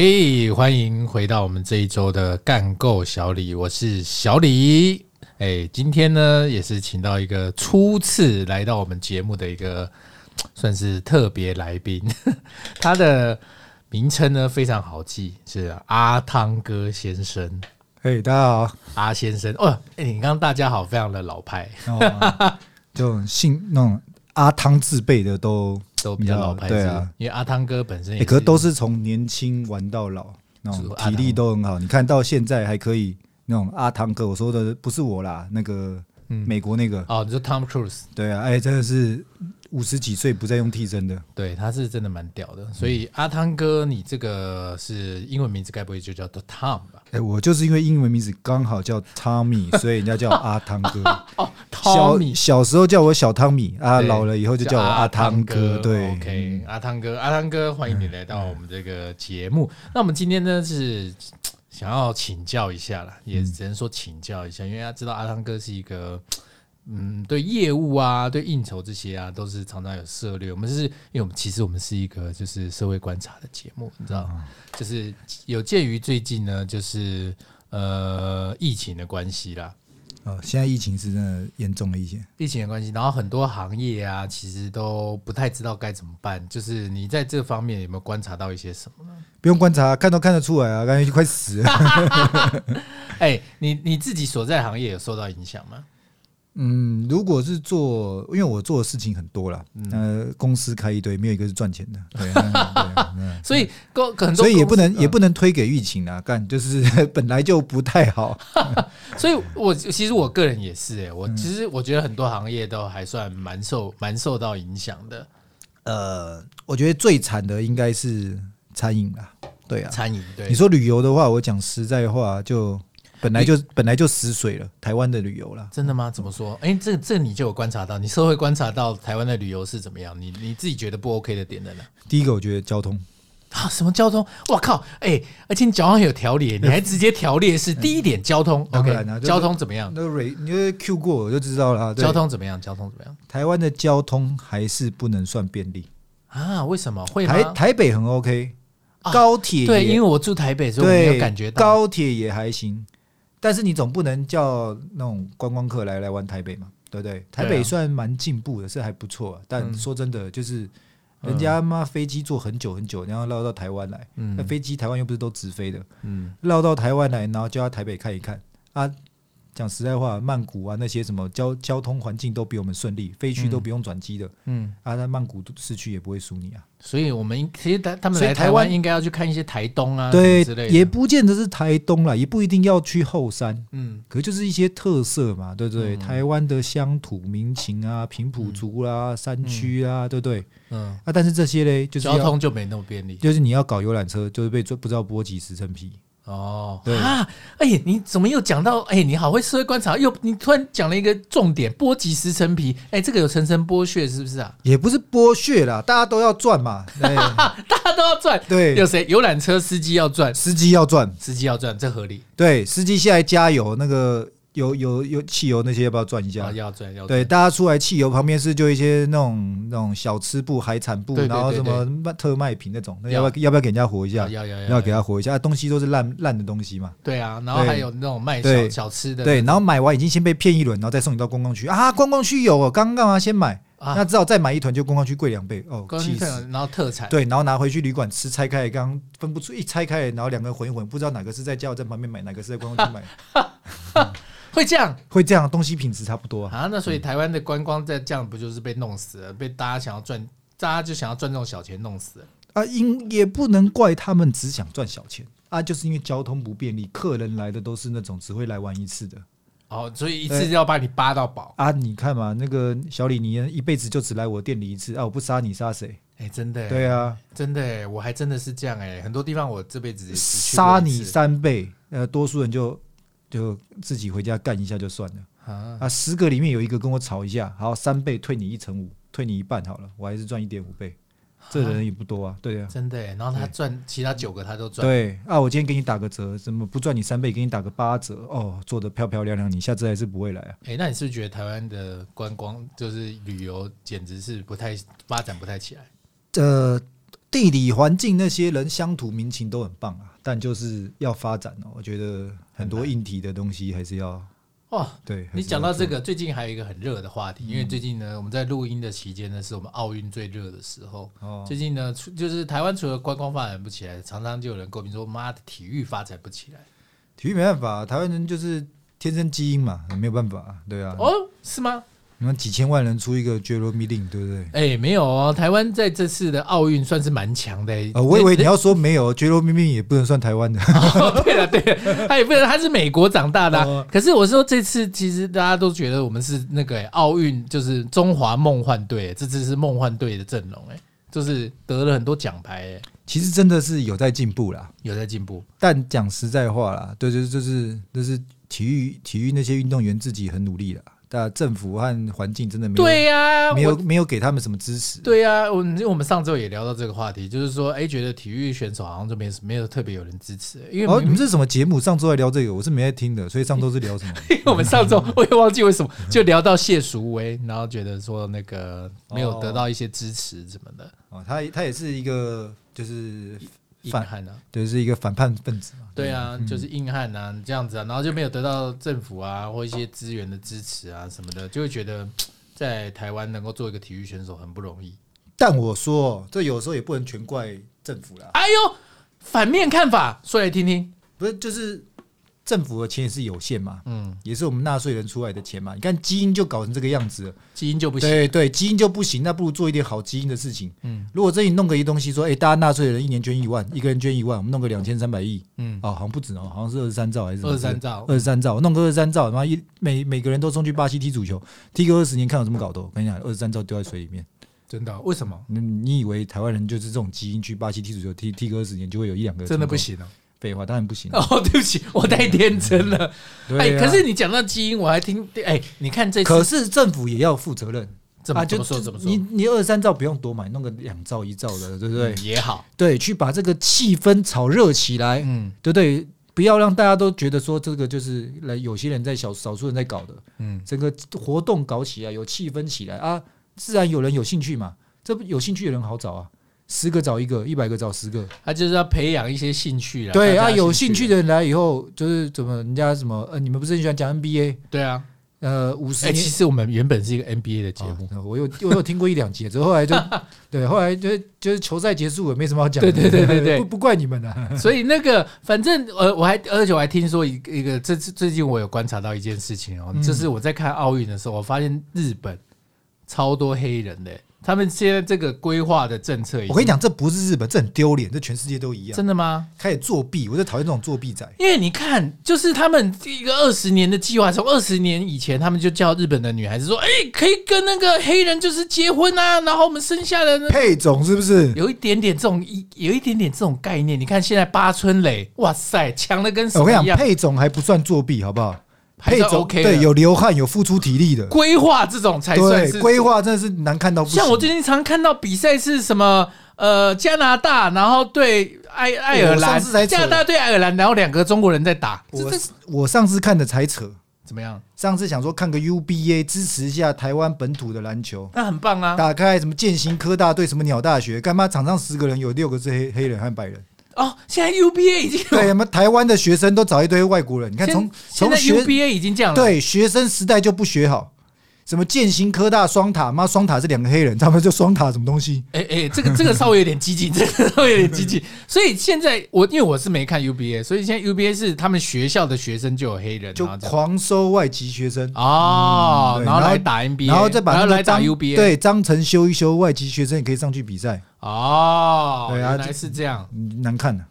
哎，欢迎回到我们这一周的干够小李，我是小李。哎，今天呢也是请到一个初次来到我们节目的一个算是特别来宾，他的名称呢非常好记，是阿汤哥先生。嘿，大家好，阿先生哦，哎，你刚刚大家好，非常的老派，哦、就姓那种阿汤字辈的都都比较老派，对啊，因为阿汤哥本身也是，可是都是从年轻玩到老，那种体力都很好，你看到现在还可以那种阿汤哥，我说的不是我啦，那个美国那个、嗯、哦，你说 Tom Cruise，对啊，哎，真的是。五十几岁不再用替身的，对，他是真的蛮屌的。所以阿汤哥，你这个是英文名字，该不会就叫做 Tom 吧？哎，我就是因为英文名字刚好叫 Tommy，所以人家叫我阿汤哥。哦，小小时候叫我小汤米啊，老了以后就叫我阿汤哥。对，OK，阿汤哥，阿汤哥，欢迎你来到我们这个节目。那我们今天呢是想要请教一下啦，也只能说请教一下，因为他知道阿汤哥是一个。嗯，对业务啊，对应酬这些啊，都是常常有涉猎。我们是因为我们其实我们是一个就是社会观察的节目，你知道，就是有鉴于最近呢，就是呃疫情的关系啦。哦，现在疫情是真的严重了一些，疫情的关系，然后很多行业啊，其实都不太知道该怎么办。就是你在这方面有没有观察到一些什么呢？不用观察，看都看得出来啊，感觉就快死了。哎，你你自己所在行业有受到影响吗？嗯，如果是做，因为我做的事情很多啦，呃，公司开一堆，没有一个是赚钱的，对，所以公很多所以也不能也不能推给疫情啊，干就是 本来就不太好，所以我其实我个人也是，哎，我其实我觉得很多行业都还算蛮受蛮受到影响的，呃，我觉得最惨的应该是餐饮啦，对啊，餐饮，对，你说旅游的话，我讲实在话就。本来就本来就死水了，台湾的旅游了。真的吗？怎么说？哎、欸，这这你就有观察到，你社会观察到台湾的旅游是怎么样？你你自己觉得不 OK 的点在哪？第一个，我觉得交通啊，什么交通？我靠！哎、欸，而且你脚上有条列，你还直接条列是第一点交通。OK，、啊、交通怎么样？那个瑞，你就 Q 过我就知道了。交通怎么样？交通怎么样？台湾的交通还是不能算便利啊？为什么？会台台北很 OK，高铁、啊、对，因为我住台北，所以我没有感觉到高铁也还行。但是你总不能叫那种观光客来来玩台北嘛，对不对？台北算蛮进步的，是还不错啊。但说真的，就是人家妈飞机坐很久很久，然后绕到台湾来，那飞机台湾又不是都直飞的，绕到台湾来，然后就要台北看一看啊。讲实在话，曼谷啊那些什么交交通环境都比我们顺利，飞区都不用转机的，嗯。啊，在曼谷市区也不会输你啊。所以我们其实他他们来台湾应该要去看一些台东啊，对，也不见得是台东啦，也不一定要去后山，嗯，可就是一些特色嘛，对不对？台湾的乡土民情啊，平埔族啦，山区啊，对不对？嗯。啊，但是这些嘞，就是交通就没那么便利，就是你要搞游览车，就是被不知道剥几十层皮。哦，对。啊，哎、欸，你怎么又讲到？哎、欸，你好会社会观察，又你突然讲了一个重点，剥几十层皮，哎、欸，这个有层层剥削是不是啊？也不是剥削啦，大家都要赚嘛，大家都要赚，对，有谁？游览车司机要赚，司机要赚，司机要赚，这合理，对，司机下来加油那个。有有有汽油那些要不要转一下？啊、要转要转。对，大家出来汽油旁边是就一些那种那种小吃部、海产部，然后什么特卖品那种，那要不要要不要给人家活一下？要要要，要给他活一下，东西都是烂烂的东西嘛。对啊，然后还有那种卖小小吃的。对，然后买完已经先被骗一轮，然后再送你到观光区啊！观光区有哦，刚刚啊先买，那只好再买一团，就观光区贵两倍哦。气死！然后特产。对，然后拿回去旅馆吃，拆开刚分不出，一拆开，然后两个混一混，不知道哪个是在加油站旁边买，哪个是在观光区买。会这样，会这样，东西品质差不多啊。啊那所以台湾的观光在这样，不就是被弄死了？被大家想要赚，大家就想要赚这种小钱，弄死了啊！因也不能怪他们只想赚小钱啊，就是因为交通不便利，客人来的都是那种只会来玩一次的。哦，所以一次就要把你扒到饱啊！你看嘛，那个小李，你一辈子就只来我店里一次啊！我不杀你杀谁？哎、欸，真的，对啊，真的，我还真的是这样哎，很多地方我这辈子杀你三倍，呃，多数人就。就自己回家干一下就算了啊！十个里面有一个跟我吵一下，好，三倍退你一成五，退你一半好了，我还是赚一点五倍。这人也不多啊，对啊，真的。然后他赚其他九个他都赚。对啊，我今天给你打个折，怎么不赚你三倍，给你打个八折？哦，做的漂漂亮亮，你下次还是不会来啊？哎，那你是不是觉得台湾的观光就是旅游，简直是不太发展不太起来？呃，地理环境那些人乡土民情都很棒啊，但就是要发展哦。我觉得很多硬体的东西还是要哦。对，你讲到这个，最近还有一个很热的话题，因为最近呢，我们在录音的期间呢，是我们奥运最热的时候。哦，最近呢，就是台湾除了观光发展不起来，常常就有人诟病说：“妈的，体育发展不起来。”体育没办法，台湾人就是天生基因嘛，没有办法，对啊。哦，是吗？你看几千万人出一个 Jerome Lin，对不对？哎、欸，没有哦，台湾在这次的奥运算是蛮强的。呃，我以为你要说没有，Jerome Lin 也不能算台湾的。哦、对了，对了，他也不能，他是美国长大的、啊。哦、可是我说这次其实大家都觉得我们是那个奥运就是中华梦幻队，这次是梦幻队的阵容，哎，就是得了很多奖牌，哎，其实真的是有在进步啦，有在进步。但讲实在话啦，对，就是就是就是体育体育那些运动员自己很努力了。但政府和环境真的没有对呀，没有没有给他们什么支持。对呀，我因为我们上周也聊到这个话题，就是说，哎，觉得体育选手好像就没没有特别有人支持。因为哦，你们这是什么节目？上周还聊这个，我是没在听的，所以上周是聊什么？因为我们上周我也忘记为什么就聊到谢淑薇，然后觉得说那个没有得到一些支持什么的。哦，他他也是一个就是。硬汉呢、啊？对，是一个反叛分子嘛。对啊，嗯、就是硬汉啊，这样子啊，然后就没有得到政府啊或一些资源的支持啊什么的，就会觉得在台湾能够做一个体育选手很不容易。但我说，这有时候也不能全怪政府啦。哎呦，反面看法，说来听听。不是，就是。政府的钱也是有限嘛，嗯，也是我们纳税人出来的钱嘛。你看基因就搞成这个样子了，基因就不行。对对，基因就不行，那不如做一点好基因的事情。嗯，如果这里弄个一东西，说，哎，大家纳税人一年捐一万，一个人捐一万，我们弄个两千三百亿，嗯，哦，好像不止哦，好像是二十三兆还是二十三兆，二十三兆，弄个二十三兆，然后一每每个人都送去巴西踢足球，踢个二十年，看有什么搞头？我跟你讲，二十三兆丢在水里面，真的？为什么？你你以为台湾人就是这种基因去巴西踢足球，踢踢个二十年就会有一两个？真的不行啊。废话当然不行哦，对不起，我太天真了。哎，可是你讲到基因，我还听哎，你看这，可是政府也要负责任，怎么就说？怎么说？你你二三兆不用多买，弄个两兆一兆的，对不对？也好，对，去把这个气氛炒热起来，嗯，对不对？不要让大家都觉得说这个就是来有些人在小少数人在搞的，嗯，整个活动搞起来有气氛起来啊，自然有人有兴趣嘛。这不有兴趣的人好找啊。十个找一个，一百个找十个，他就是要培养一些兴趣啦。对啊，有兴趣的人来以后，就是怎么人家什么呃，你们不是很喜欢讲 NBA？对啊，呃，五十。哎，其实我们原本是一个 NBA 的节目，我有我有听过一两节，之后后来就 对，后来就就是球赛结束了，没什么好讲。对对对对对，不不怪你们的。所以那个反正呃，我还而且我还听说一个一个，这次最近我有观察到一件事情哦，就是我在看奥运的时候，我发现日本超多黑人的。他们现在这个规划的政策，我跟你讲，这不是日本，这很丢脸，这全世界都一样。真的吗？开始作弊，我就讨厌这种作弊仔。因为你看，就是他们一个二十年的计划，从二十年以前，他们就叫日本的女孩子说：“哎、欸，可以跟那个黑人就是结婚啊，然后我们生下来的配种是不是？有一点点这种一，有一点点这种概念。你看现在八村垒，哇塞，强的跟什么一样？我跟你讲，配种还不算作弊，好不好？配走 OK，对，有流汗、有付出体力的规划，这种才算是规划，真的是难看到不行。像我最近常看到比赛是什么？呃，加拿大，然后对爱爱尔兰，加拿大对爱尔兰，然后两个中国人在打。我我上次看的才扯，怎么样？上次想说看个 UBA，支持一下台湾本土的篮球，那很棒啊！打开什么建行科大对什么鸟大学，干嘛场上十个人有六个是黑黑人和白人。哦，现在 UBA 已经对，我们台湾的学生都找一堆外国人。你看从，从从 UBA 已经这样了，对学生时代就不学好。什么建行科大双塔，妈双塔是两个黑人，他们就双塔什么东西？哎哎、欸欸，这个这个稍微有点激进，这个稍微有点激进。所以现在我因为我是没看 UBA，所以现在 UBA 是他们学校的学生就有黑人，就狂收外籍学生哦，嗯、然后来打 NBA，然后再把那个来打 UBA，对，章程修一修，外籍学生也可以上去比赛哦。对啊，原来是这样，难看的、啊。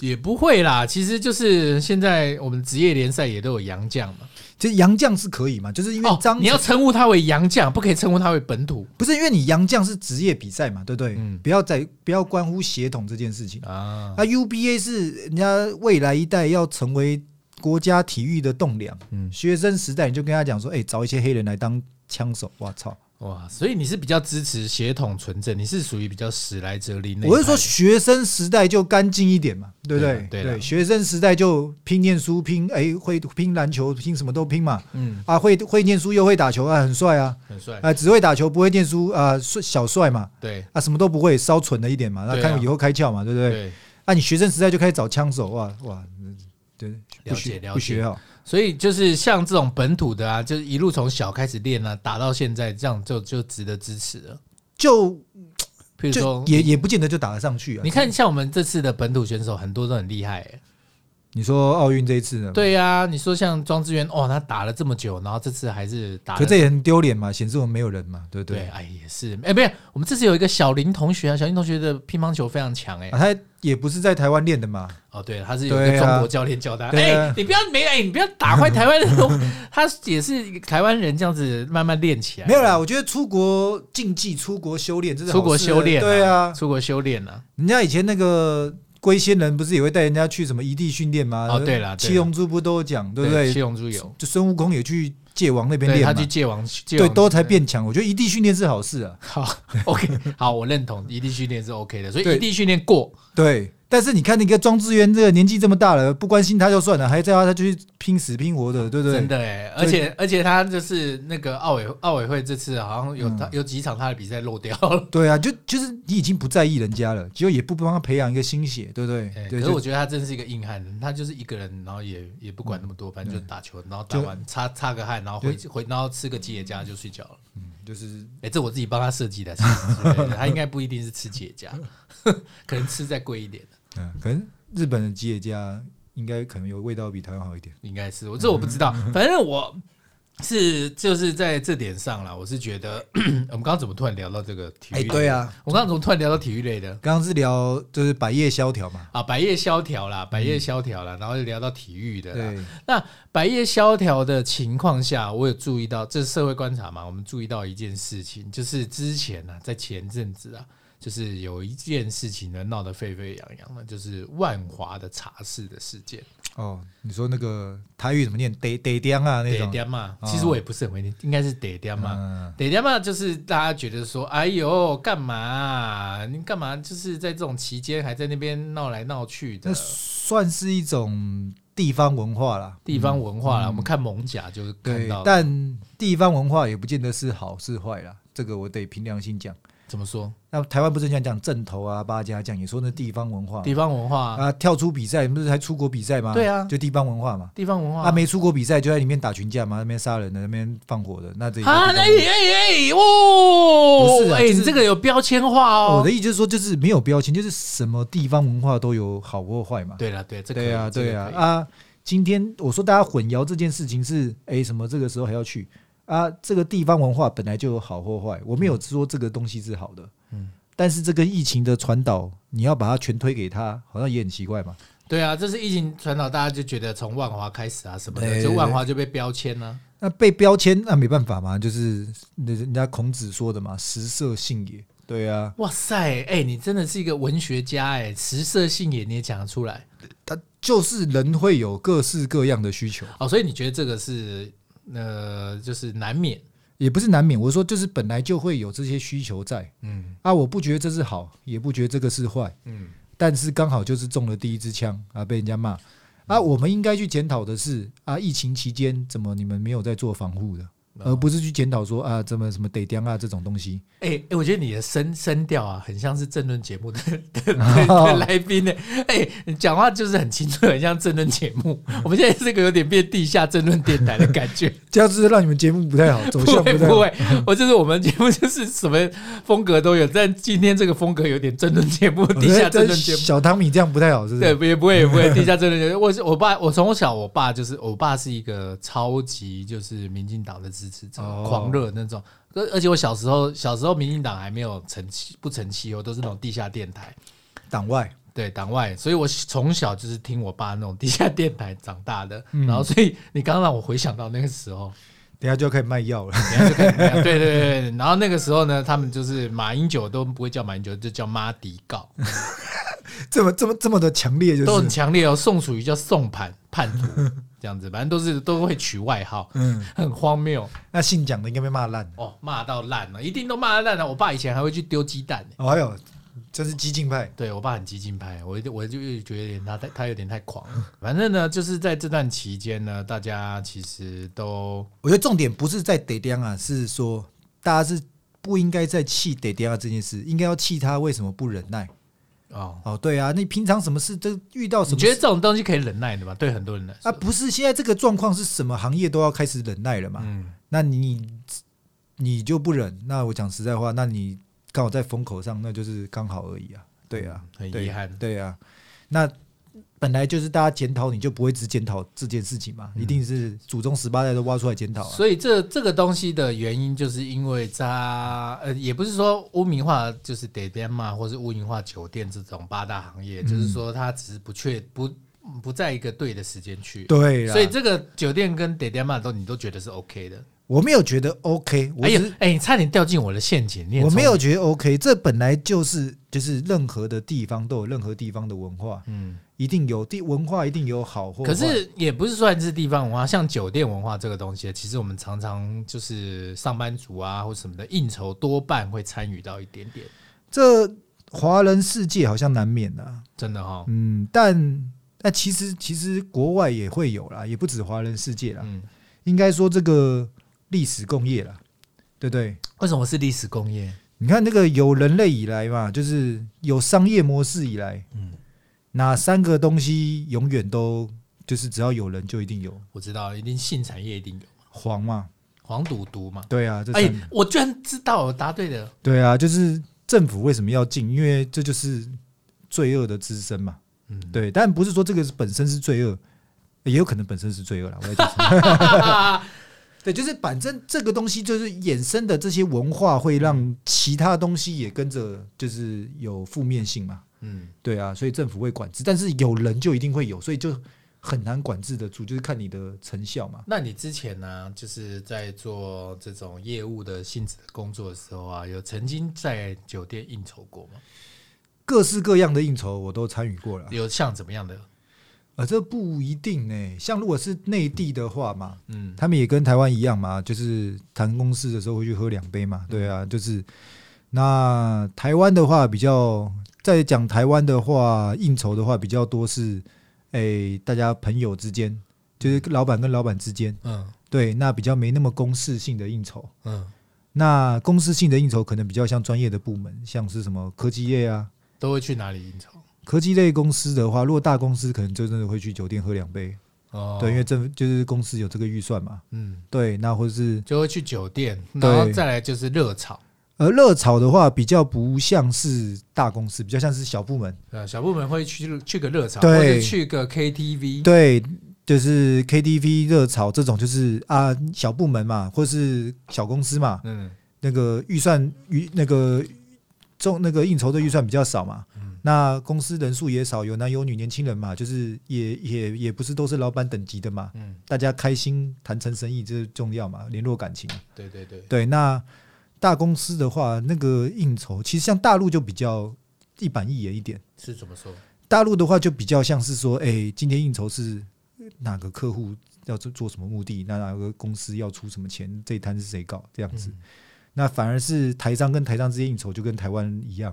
也不会啦，其实就是现在我们职业联赛也都有洋将嘛。其实洋将是可以嘛，就是因为张、哦、你要称呼他为洋将，不可以称呼他为本土。不是因为你洋将是职业比赛嘛，对不对？嗯，不要再不要关乎协同这件事情啊。那 UBA 是人家未来一代要成为国家体育的栋梁。嗯，学生时代你就跟他讲说，哎、欸，找一些黑人来当枪手。我操！哇，所以你是比较支持血统纯正，你是属于比较史莱哲林那。我是说学生时代就干净一点嘛，对不对？对，对学生时代就拼念书，拼哎会拼篮球，拼什么都拼嘛。嗯啊，会会念书又会打球啊，很帅啊，很帅啊，只会打球不会念书啊，帅小帅嘛。对啊，什么都不会，稍蠢了一点嘛，那看以后开窍嘛，对不对？对。啊，你学生时代就开始找枪手，哇哇，对，了解了解，不学好。所以就是像这种本土的啊，就是一路从小开始练啊，打到现在，这样就就值得支持了。就，譬如说，也也不见得就打得上去啊。你看，像我们这次的本土选手，很多都很厉害、欸。你说奥运这一次呢？对呀、啊，你说像庄智渊，哦，他打了这么久，然后这次还是打，可这也很丢脸嘛，显示我们没有人嘛，对不对？对，哎，也是，哎，不是，我们这次有一个小林同学啊，小林同学的乒乓球非常强、欸，哎、啊，他也不是在台湾练的嘛，哦，对，他是有一个中国教练教他，哎、啊，你不要没，哎，你不要打坏台湾人，他也是台湾人，这样子慢慢练起来。没有啦，我觉得出国竞技、出国修炼，这是出国修炼，对啊，出国修炼啊，人家以前那个。龟仙人不是也会带人家去什么异地训练吗？哦，对了，七龙珠不都有讲，对不对？七龙珠有，就孙悟空也去界王那边练，他去界王，对，都才变强。我觉得异地训练是好事啊。好，OK，好，我认同异地训练是 OK 的，所以异地训练过，对。但是你看那个庄智渊，这个年纪这么大了，不关心他就算了，还在他他就去拼死拼活的，对不对？真的哎，而且而且他就是那个奥委奥委会这次好像有他、嗯、有几场他的比赛漏掉了。对啊，就就是你已经不在意人家了，就也不帮他培养一个心血，对不对？欸、对。可是我觉得他真是一个硬汉，他就是一个人，然后也也不管那么多，反正就打球，然后打完擦擦个汗，然后回回然后吃个吉野家就睡觉了。嗯，就是哎、欸，这我自己帮他设计的，他应该不一定是吃吉野家，可能吃再贵一点的。嗯，可能。日本的吉野家应该可能有味道比台湾好一点，应该是我这我不知道，反正我是就是在这点上啦，我是觉得 我们刚刚怎么突然聊到这个体育？对啊，我刚刚怎么突然聊到体育类的？刚刚是聊就是百业萧条嘛，啊，百业萧条啦，百业萧条啦，然后就聊到体育的。对，那百业萧条的情况下，我有注意到，这是社会观察嘛，我们注意到一件事情，就是之前呢，在前阵子啊。就是有一件事情呢，闹得沸沸扬扬的，就是万华的茶室的事件。哦，你说那个台语怎么念？得得点啊，那种。嘛，其实我也不是很会念，应该是得点嘛。得点嘛，就是大家觉得说，哎呦，干嘛啊？你干嘛？就是在这种期间还在那边闹来闹去的，那算是一种地方文化啦。地方文化啦，我们看艋舺就是看到，但地方文化也不见得是好是坏啦。这个我得凭良心讲。怎么说？那台湾不是讲讲正头啊、八家将，也说那地方文化。地方文化啊，跳出比赛不是还出国比赛吗？对啊，就地方文化嘛。地方文化。他没出国比赛，就在里面打群架嘛，那边杀人的，那边放火的，那这啊，哎哎哎，哦，不是，哎，你这个有标签化哦。我的意思就是说，就是没有标签，就是什么地方文化都有好或坏嘛。对了，对，这个对啊，对啊，啊，今天我说大家混淆这件事情是，哎，什么这个时候还要去啊？这个地方文化本来就有好或坏，我没有说这个东西是好的，嗯。但是这个疫情的传导，你要把它全推给他，好像也很奇怪嘛。对啊，这是疫情传导，大家就觉得从万华开始啊什么的，就万华就被标签了。那被标签那没办法嘛，就是人家孔子说的嘛，“食色性也”。对啊。哇塞，哎，你真的是一个文学家哎，“食色性也”你也讲得出来。他就是人会有各式各样的需求哦，所以你觉得这个是呃，就是难免。也不是难免，我说就是本来就会有这些需求在，嗯啊，我不觉得这是好，也不觉得这个是坏，嗯，但是刚好就是中了第一支枪啊，被人家骂，啊，我们应该去检讨的是啊，疫情期间怎么你们没有在做防护的？而不是去检讨说啊，怎么什么得奖啊这种东西。哎、欸欸、我觉得你的声声调啊，很像是政论节目的 的来宾呢。哎、欸，你讲话就是很清楚，很像政论节目。我们现在这个有点变地下政论电台的感觉，这样是让你们节目不太好走向不太好。不会，我就是我们节目就是什么风格都有，但今天这个风格有点政论节目，地下政论节目。小汤米这样不太好，是不是？对，也不会，也不会地下政论节目。我我爸，我从小我爸就是我爸是一个超级就是民进党的支持者。哦。狂热那种，而而且我小时候，小时候民进党还没有成气，不成气哦，都是那种地下电台，党外。对党外，所以我从小就是听我爸那种地下电台长大的，然后所以你刚刚让我回想到那个时候，等下就要开始卖药了，等下就可以卖药，对对对，然后那个时候呢，他们就是马英九都不会叫马英九，就叫妈迪告，这么这么这么的强烈，就是都很强烈哦，宋楚瑜叫宋盘叛徒。这样子，反正都是都会取外号，嗯，很荒谬。那姓蒋的应该被骂烂哦，骂到烂了，一定都骂到烂了。我爸以前还会去丢鸡蛋，哦，还有这是激进派，对我爸很激进派，我我就觉得他太他有点太狂了。反正呢，就是在这段期间呢，大家其实都，我觉得重点不是在得点啊，是说大家是不应该在气得点啊这件事，应该要气他为什么不忍耐。哦哦，对啊，你平常什么事都遇到什么？你觉得这种东西可以忍耐的吗？对很多人来说啊，不是，现在这个状况是什么行业都要开始忍耐了嘛？嗯，那你你就不忍？那我讲实在话，那你刚好在风口上，那就是刚好而已啊。对啊，嗯、很遗憾对。对啊，那。本来就是大家检讨，你就不会只检讨这件事情嘛，一定是祖宗十八代都挖出来检讨啊。所以这这个东西的原因，就是因为他呃，也不是说污名化，就是点点嘛，或是污名化酒店这种八大行业，就是说它只是不确不不在一个对的时间去。对，所以这个酒店跟点点嘛都你都觉得是 OK 的。我没有觉得 OK，我哎呀，哎，你差点掉进我的陷阱。我没有觉得 OK，这本来就是就是任何的地方都有任何地方的文化，嗯。一定有地文化，一定有好或。可是也不是算是地方文化，像酒店文化这个东西，其实我们常常就是上班族啊或什么的应酬，多半会参与到一点点。这华人世界好像难免啊，真的哈、哦。嗯，但但其实其实国外也会有啦，也不止华人世界啦。嗯，应该说这个历史工业啦，对不对？为什么是历史工业？你看那个有人类以来嘛，就是有商业模式以来，嗯。哪三个东西永远都就是只要有人就一定有？我知道，一定性产业一定有黄嘛，黄赌毒嘛。对啊，哎、欸，我居然知道，我答对了。对啊，就是政府为什么要禁？因为这就是罪恶的滋生嘛。嗯，对，但不是说这个本身是罪恶，也有可能本身是罪恶啦。我来讲，对，就是反正这个东西就是衍生的这些文化，会让其他东西也跟着就是有负面性嘛。嗯，对啊，所以政府会管制，但是有人就一定会有，所以就很难管制得住，就是看你的成效嘛。那你之前呢、啊，就是在做这种业务的性质的工作的时候啊，有曾经在酒店应酬过吗？各式各样的应酬我都参与过了。有像怎么样的？呃，这不一定呢、欸。像如果是内地的话嘛，嗯，他们也跟台湾一样嘛，就是谈公事的时候会去喝两杯嘛。对啊，就是那台湾的话比较。在讲台湾的话，应酬的话比较多是，诶、欸，大家朋友之间，就是老板跟老板之间，嗯，对，那比较没那么公式性的应酬，嗯，那公式性的应酬可能比较像专业的部门，像是什么科技业啊，都会去哪里应酬？科技类公司的话，如果大公司可能就真的会去酒店喝两杯，哦，对，因为政就是公司有这个预算嘛，嗯，对，那或者是就会去酒店，然后再来就是热炒。而热炒的话，比较不像是大公司，比较像是小部门。呃，小部门会去去个热炒，或者去个 KTV。对，就是 KTV 热炒这种，就是啊，小部门嘛，或是小公司嘛。嗯。那个预算预那个中那个应酬的预算比较少嘛。嗯。那公司人数也少，有男有女，年轻人嘛，就是也也也不是都是老板等级的嘛。嗯。大家开心谈成生意，这是重要嘛，联络感情。对对对。对，那。大公司的话，那个应酬其实像大陆就比较一板一眼一点。是怎么说？大陆的话就比较像是说，哎、欸，今天应酬是哪个客户要做做什么目的，那哪个公司要出什么钱，这一摊是谁搞这样子。嗯、那反而是台商跟台商之间应酬就跟台湾一样。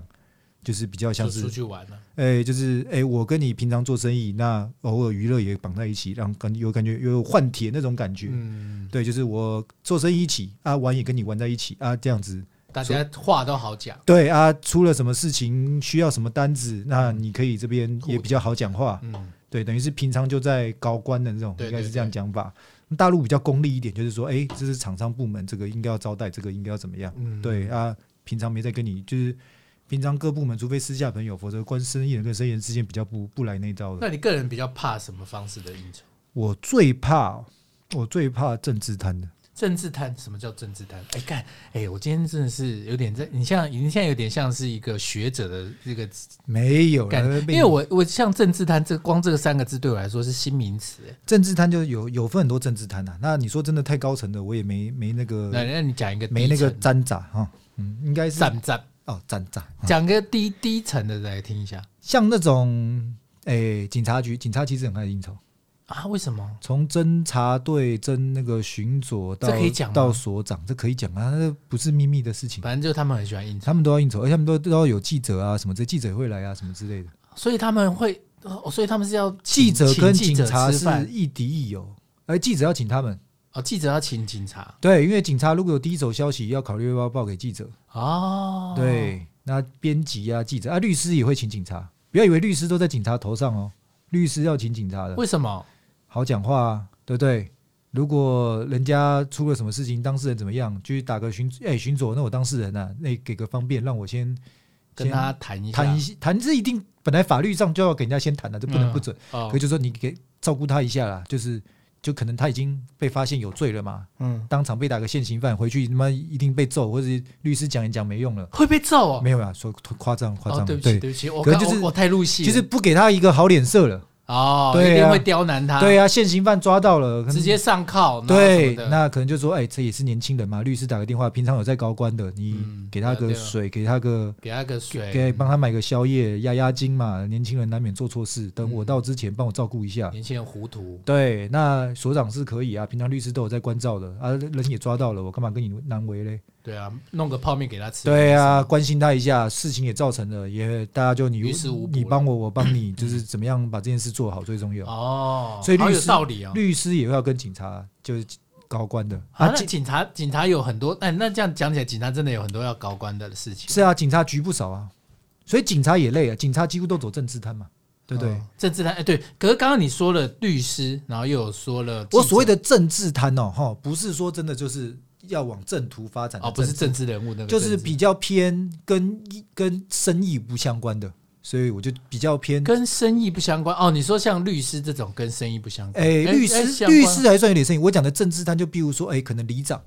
就是比较像是出去玩了，哎，就是哎，我跟你平常做生意，那偶尔娱乐也绑在一起，让感有感觉有换铁那种感觉。嗯，对，就是我做生意一起啊，玩也跟你玩在一起啊，这样子，大家话都好讲。对啊，出了什么事情需要什么单子，那你可以这边也比较好讲话。嗯，对，等于是平常就在高官的那种，应该是这样讲法。大陆比较功利一点，就是说，哎，这是厂商部门，这个应该要招待，这个应该要怎么样？嗯，对啊，平常没在跟你就是。平常各部门，除非私下朋友，否则关生意人跟生意人之间比较不不来那招的。那你个人比较怕什么方式的应酬？我最怕，我最怕政治摊的。政治摊？什么叫政治摊？哎，干，哎，我今天真的是有点在，你像你现在有点像是一个学者的这个没有感，因为我我像政治摊，这光这个三个字对我来说是新名词。政治摊就有有分很多政治摊呐。那你说真的太高层的，我也没没那个。那那你讲一个没那个沾杂哈，嗯，应该是沾杂。哦，站站，讲个低低层的来听一下，像那种诶、欸，警察局，警察其实很爱应酬啊？为什么？从侦查队、侦那个巡佐到到所长，这可以讲啊，那不是秘密的事情。反正就是他们很喜欢应酬，他们都要应酬，而且他们都都要有记者啊什么，这记者会来啊什么之类的。所以他们会，所以他们是要记者跟警察是亦敌亦友，而记者要请他们。哦，记者要请警察，对，因为警察如果有第一手消息，要考虑要不要报给记者。哦，对，那编辑啊，记者啊，律师也会请警察。不要以为律师都在警察头上哦，律师要请警察的。为什么？好讲话啊，对不对？如果人家出了什么事情，当事人怎么样，就去打个巡，哎，巡佐，那我当事人啊，那给个方便，让我先跟他谈一谈一谈，是一定本来法律上就要给人家先谈的，这不能不准。嗯哦、可以就说你给照顾他一下啦，就是。就可能他已经被发现有罪了嘛，嗯，当场被打个现行犯，回去他妈一定被揍，或者律师讲一讲没用了，会被揍哦？没有啊，说夸张夸张，对不起对不起，我可能就是我太入戏，就是不给他一个好脸色了。哦，对，一定会刁难他。对啊，现行犯抓到了，直接上铐。对，那可能就说，哎，这也是年轻人嘛。律师打个电话，平常有在高官的，你给他个水，给他个，给他个水，给帮他买个宵夜压压惊嘛。年轻人难免做错事，等我到之前帮我照顾一下。年轻人糊涂。对，那所长是可以啊，平常律师都有在关照的啊，人也抓到了，我干嘛跟你难为嘞？对啊，弄个泡面给他吃。对啊，关心他一下，事情也造成了，也大家就你你帮我，我帮你，就是怎么样把这件事做好最重要。哦，所以律师有道理啊，律师也会要跟警察，就是高官的啊。那警察警察有很多，哎，那这样讲起来，警察真的有很多要高官的事情。是啊，警察局不少啊，所以警察也累啊。警察几乎都走政治摊嘛，对不对？政治摊，哎，对。可是刚刚你说了律师，然后又有说了，我所谓的政治摊哦，哈，不是说真的就是。要往正途发展哦，不是政治人物那个，就是比较偏跟跟生意不相关的，所以我就比较偏跟生意不相关哦。你说像律师这种跟生意不相关，哎，律师律师还算有点生意。我讲的政治，他就比如说，哎，可能里长，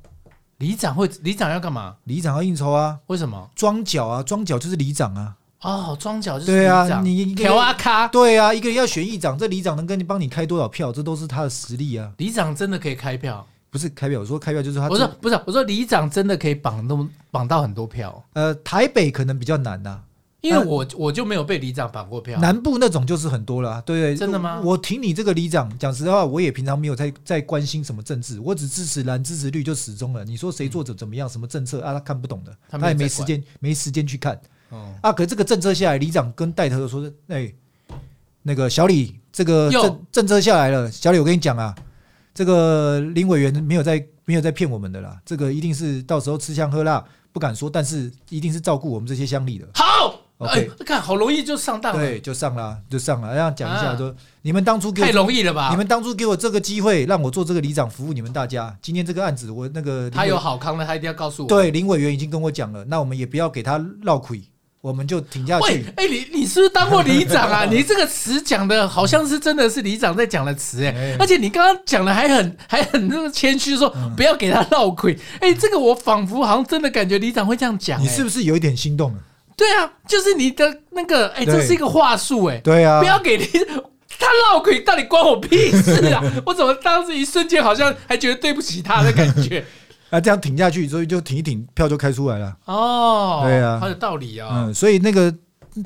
里长会里长要干嘛？里长要应酬啊？为什么？装脚啊，装脚就是里长啊。哦，装脚就是对啊，你调啊咖，对啊，一个人要选议长，这里长能跟你帮你开多少票，这都是他的实力啊。里长真的可以开票。不是开票，我说开票就是他。我说不是，我说里长真的可以绑那么绑到很多票。呃，台北可能比较难呐，因为我我就没有被里长绑过票。南部那种就是很多了，对对。真的吗？我听你这个里长，讲实话，我也平常没有在在关心什么政治，我只支持蓝，支持绿就始终了。你说谁做者怎么样，什么政策啊，他看不懂的，他也没时间没时间去看。哦啊，可这个政策下来，里长跟带头的说：“哎，那个小李，这个政政策下来了，小李，我跟你讲啊，这个林委员没有在。”没有在骗我们的啦，这个一定是到时候吃香喝辣，不敢说，但是一定是照顾我们这些乡里的。好，OK，看好容易就上当了，对，就上了，就上了。这样讲一下，说你们当初给我太容易了吧？你们当初给我这个机会，让我做这个里长，服务你们大家。今天这个案子，我那个他有好康的，他一定要告诉我。对，林委员已经跟我讲了，那我们也不要给他绕亏。我们就停下去。喂，哎，你你是不是当过里长啊？你这个词讲的好像是真的是里长在讲的词哎，而且你刚刚讲的还很还很那个谦虚，说不要给他闹亏。哎，这个我仿佛好像真的感觉里长会这样讲。你是不是有一点心动了？对啊，就是你的那个，哎，这是一个话术哎。对啊，不要给他闹鬼，到底关我屁事啊？我怎么当时一瞬间好像还觉得对不起他的感觉？啊，这样挺下去，所以就挺一挺，票就开出来了。哦，对啊，好有道理啊。嗯，所以那个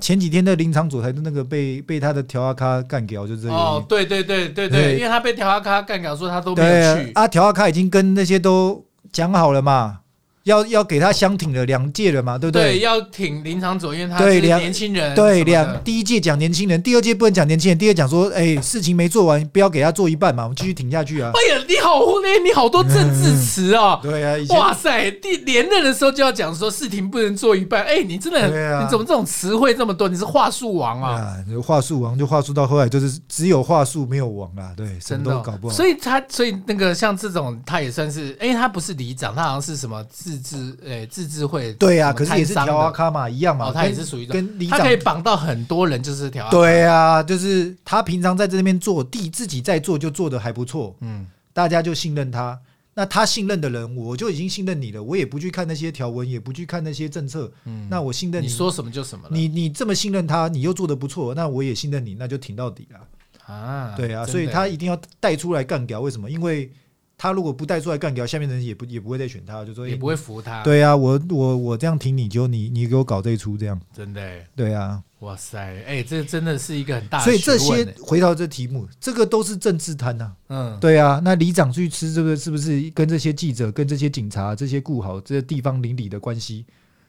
前几天的林昶佐才那个被被他的调阿卡干掉，就这个。哦，对对对对对，因为他被调阿卡干掉，说他都没有去。啊，调阿卡已经跟那些都讲好了嘛。要要给他相挺了两届了嘛，对不对？对，要挺林昶佐，因为他是年轻人。对，两第一届讲年轻人，第二届不能讲年轻人，第二讲说，哎，事情没做完，不要给他做一半嘛，我们继续挺下去啊。哎呀，你好，哎，你好多政治词啊。对啊，哇塞，第连任的时候就要讲说事情不能做一半，哎，你真的，你怎么这种词汇这么多？你是话术王啊？话术王就话术到后来就是只有话术没有王啊，对，什么都搞不好。所以他，所以那个像这种，他也算是，哎，他不是里长，他好像是什么自治，哎。自治会对呀，可是也是调阿卡嘛，一样嘛。他也是属于跟里长，他可以绑到很多人，就是调。对啊，就是他平常在这边做地，自己在做就做的还不错。嗯，大家就信任他。那他信任的人，我就已经信任你了。我也不去看那些条文，也不去看那些政策。嗯，那我信任你，你说什么就什么。你你这么信任他，你又做的不错，那我也信任你，那就挺到底了。啊，对啊，所以他一定要带出来干掉。为什么？因为。他如果不带出来干掉，下面的人也不也不会再选他，就说也不会服他。对啊，我我我这样挺你就你你给我搞这一出这样，真的。对啊，哇塞，哎、欸，这真的是一个很大的。所以这些回到这题目，这个都是政治贪呐、啊。嗯，对啊，那里长去吃这个，是不是跟这些记者、跟这些警察、这些顾好这些地方邻里的关系，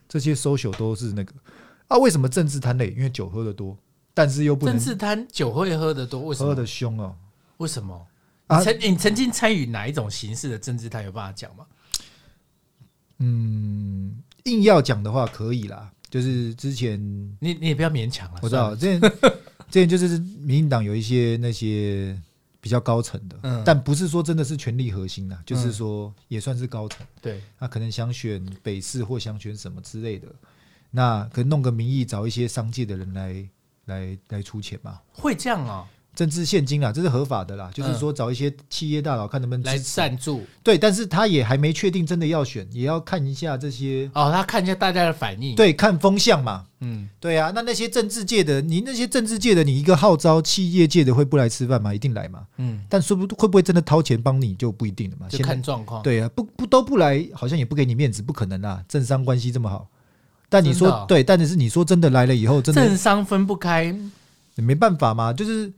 这些 social 都是那个啊？为什么政治贪累？因为酒喝的多，但是又不能政治贪酒会喝的多，为什么？喝得凶哦？为什么？你曾、啊、你曾经参与哪一种形式的政治他？有办法讲吗？嗯，硬要讲的话可以啦。就是之前你你也不要勉强了。我知道之前 之前就是民进党有一些那些比较高层的，嗯，但不是说真的是权力核心啊，就是说也算是高层。对，那可能想选北市或想选什么之类的，那可能弄个名义找一些商界的人来来来出钱嘛。会这样啊？政治献金啊，这是合法的啦。就是说，找一些企业大佬看能不能来赞助。对，但是他也还没确定真的要选，也要看一下这些哦，他看一下大家的反应。对，看风向嘛。嗯，对啊。那那些政治界的，你那些政治界的，你一个号召企业界的会不来吃饭吗？一定来嘛。嗯，但说不会不会真的掏钱帮你就不一定了嘛。就看状况。对啊，不不都不来，好像也不给你面子，不可能啊。政商关系这么好，但你说、哦、对，但是你说真的来了以后，真的政商分不开，没办法嘛，就是。